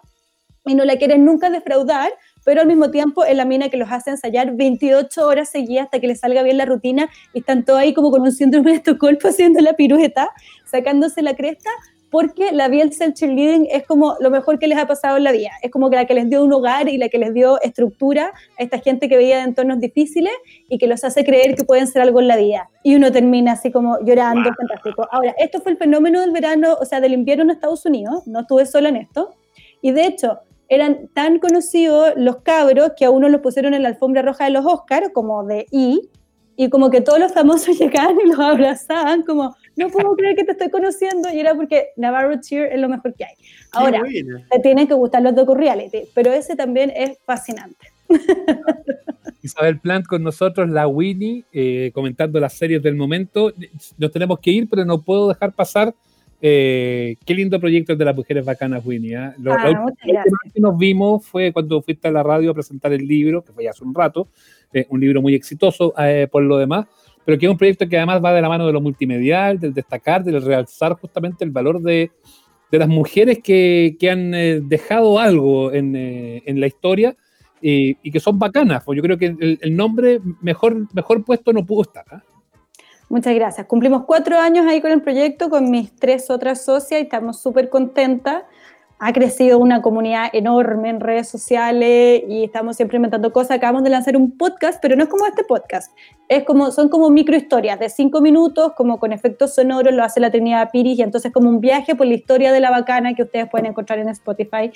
y no la quieres nunca defraudar, pero al mismo tiempo es la mina que los hace ensayar 28 horas seguidas hasta que les salga bien la rutina y están todos ahí como con un síndrome de Estocolmo [LAUGHS] haciendo la pirueta, sacándose la cresta, porque la Bielsa cheerleading es como lo mejor que les ha pasado en la vida. Es como que la que les dio un hogar y la que les dio estructura a esta gente que veía de entornos difíciles y que los hace creer que pueden ser algo en la vida. Y uno termina así como llorando, fantástico. Ahora, esto fue el fenómeno del verano, o sea, del invierno en Estados Unidos, no estuve sola en esto. Y de hecho, eran tan conocidos los cabros que a uno los pusieron en la alfombra roja de los Oscars, como de I, y como que todos los famosos [LAUGHS] llegaban y los abrazaban, como, no puedo creer que te estoy conociendo, y era porque Navarro Cheer es lo mejor que hay. Ahora, te tienen que gustar los docu-reality, pero ese también es fascinante. [LAUGHS] Isabel Plant con nosotros, la Winnie, eh, comentando las series del momento. Nos tenemos que ir, pero no puedo dejar pasar eh, qué lindo proyecto el de las mujeres bacanas, Winnie. ¿eh? Lo, Ah, la última muchas vez que nos vimos fue cuando fuiste a la radio a presentar el libro, que fue ya hace un rato, eh, un libro muy exitoso eh, por lo demás, pero que es un proyecto que además va de la mano de lo multimedial, del destacar, del realzar justamente el valor de, de las mujeres que, que han eh, dejado algo en, eh, en la historia y, y que son bacanas. Pues yo creo que el, el nombre mejor, mejor puesto no pudo estar. Muchas gracias. Cumplimos cuatro años ahí con el proyecto, con mis tres otras socias y estamos súper contentas. Ha crecido una comunidad enorme en redes sociales y estamos siempre inventando cosas. Acabamos de lanzar un podcast, pero no es como este podcast. Es como, son como microhistorias de cinco minutos, como con efectos sonoros, lo hace la Trinidad Piris y entonces como un viaje por la historia de la bacana que ustedes pueden encontrar en Spotify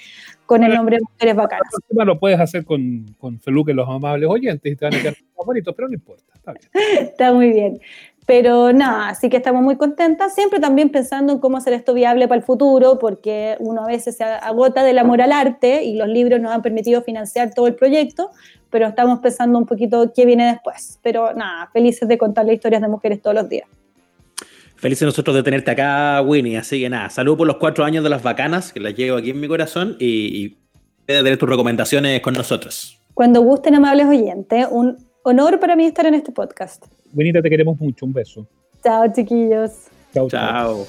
con el nombre Mujeres Bacanas. Lo puedes hacer con, con Feluque, los amables oyentes, y te van a quedar favoritos, pero no importa. Está bien. [LAUGHS] Está muy bien. Pero nada, así que estamos muy contentas, siempre también pensando en cómo hacer esto viable para el futuro, porque uno a veces se agota del amor al arte y los libros nos han permitido financiar todo el proyecto, pero estamos pensando un poquito qué viene después. Pero nada, felices de contar las historias de mujeres todos los días. Felices nosotros de tenerte acá, Winnie. Así que nada, salud por los cuatro años de las bacanas, que las llevo aquí en mi corazón, y, y de tener tus recomendaciones con nosotros. Cuando gusten, amables oyentes, un honor para mí estar en este podcast. Buenita, te queremos mucho. Un beso. Chao, chiquillos. Chao, Chao.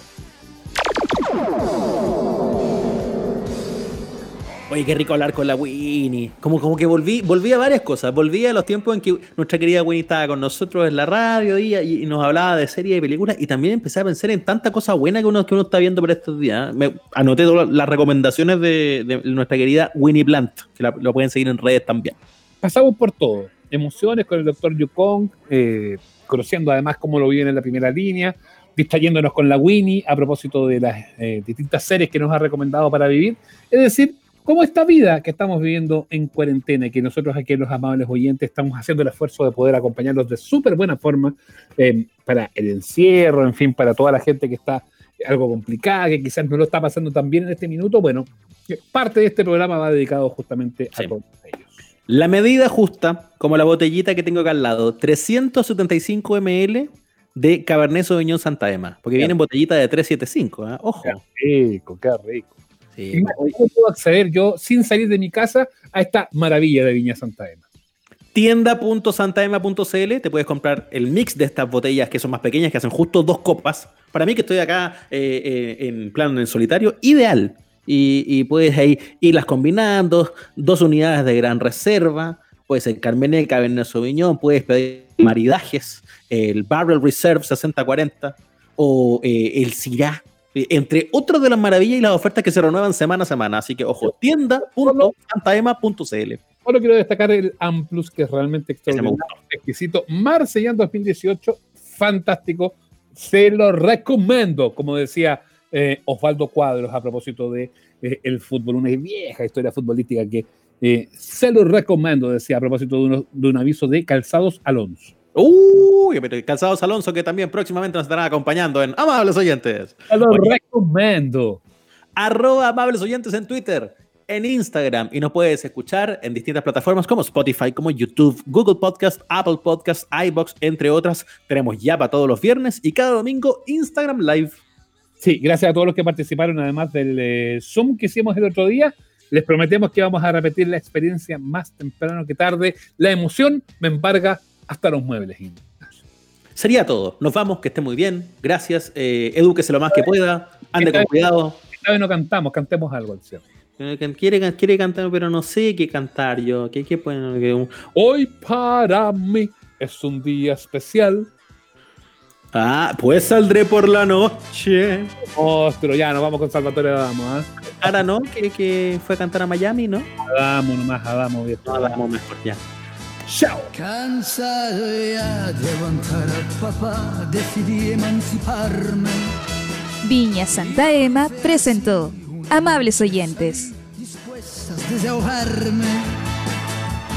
Oye, qué rico hablar con la Winnie. Como, como que volví, volví a varias cosas. Volví a los tiempos en que nuestra querida Winnie estaba con nosotros en la radio y, y nos hablaba de series y películas. Y también empecé a pensar en tanta cosa buena que uno, que uno está viendo por estos días. Me anoté todas las recomendaciones de, de nuestra querida Winnie Plant, que la- lo pueden seguir en redes también. Pasamos por todo. Emociones con el doctor Yukong, eh, conociendo además cómo lo viven en la primera línea, distrayéndonos con la Winnie a propósito de las eh, distintas series que nos ha recomendado para vivir. Es decir, cómo esta vida que estamos viviendo en cuarentena y que nosotros aquí, los amables oyentes, estamos haciendo el esfuerzo de poder acompañarlos de súper buena forma eh, para el encierro, en fin, para toda la gente que está algo complicada, que quizás no lo está pasando tan bien en este minuto. Bueno, parte de este programa va dedicado justamente a. La medida justa, como la botellita que tengo acá al lado, 375 ml de Cabernet Sauvignon Santa Ema, porque viene en botellita de 375, ¿eh? ojo. Qué rico, qué rico. Sí. ¿Cómo puedo acceder yo sin salir de mi casa a esta maravilla de Viña Santa Ema? Tienda.santaema.cl te puedes comprar el mix de estas botellas que son más pequeñas, que hacen justo dos copas. Para mí que estoy acá eh, eh, en plan en solitario, ideal. Y, y puedes ahí irlas combinando, dos unidades de gran reserva, puede ser Carmenet, Cabernet Sauvignon, puedes pedir maridajes, el Barrel Reserve 6040 o eh, el Syrah, entre otras de las maravillas y las ofertas que se renuevan semana a semana. Así que ojo, tienda.santaema.cl. Solo quiero destacar el Amplus, que es realmente extraordinario, exquisito. Marsellán 2018, fantástico. Se lo recomiendo, como decía eh, Osvaldo Cuadros a propósito de eh, el fútbol, una vieja historia futbolística que eh, se lo recomiendo, decía a propósito de, uno- de un aviso de Calzados Alonso. Uy, pero Calzados Alonso, que también próximamente nos estarán acompañando en Amables Oyentes. Se lo Oye, recomiendo. Arroba Amables Oyentes en Twitter, en Instagram, y nos puedes escuchar en distintas plataformas como Spotify, como YouTube, Google Podcast, Apple Podcast, iBox, entre otras. Tenemos ya para todos los viernes y cada domingo Instagram Live. Sí, gracias a todos los que participaron, además del eh, Zoom que hicimos el otro día. Les prometemos que vamos a repetir la experiencia más temprano que tarde. La emoción me embarga hasta los muebles. Sería todo. Nos vamos, que esté muy bien. Gracias. Eh, edúquese lo más que pueda. Ande con cuidado. Esta vez no cantamos, cantemos algo al cierre. Quiere, quiere cantar, pero no sé qué cantar yo. ¿Qué, qué pueden, Hoy para mí es un día especial. Ah, pues saldré por la noche. Monstruo, ya nos vamos con Salvatore Adamo. ¿eh? Ahora no, que, que, fue a cantar a Miami, ¿no? Adamo nomás, Adamo, viejo. Adamo mejor, ya. Chao. Cansado ya de aguantar al papá, decidí emanciparme. Viña Santa Ema presentó Amables oyentes. Dispuestas a desahogarme.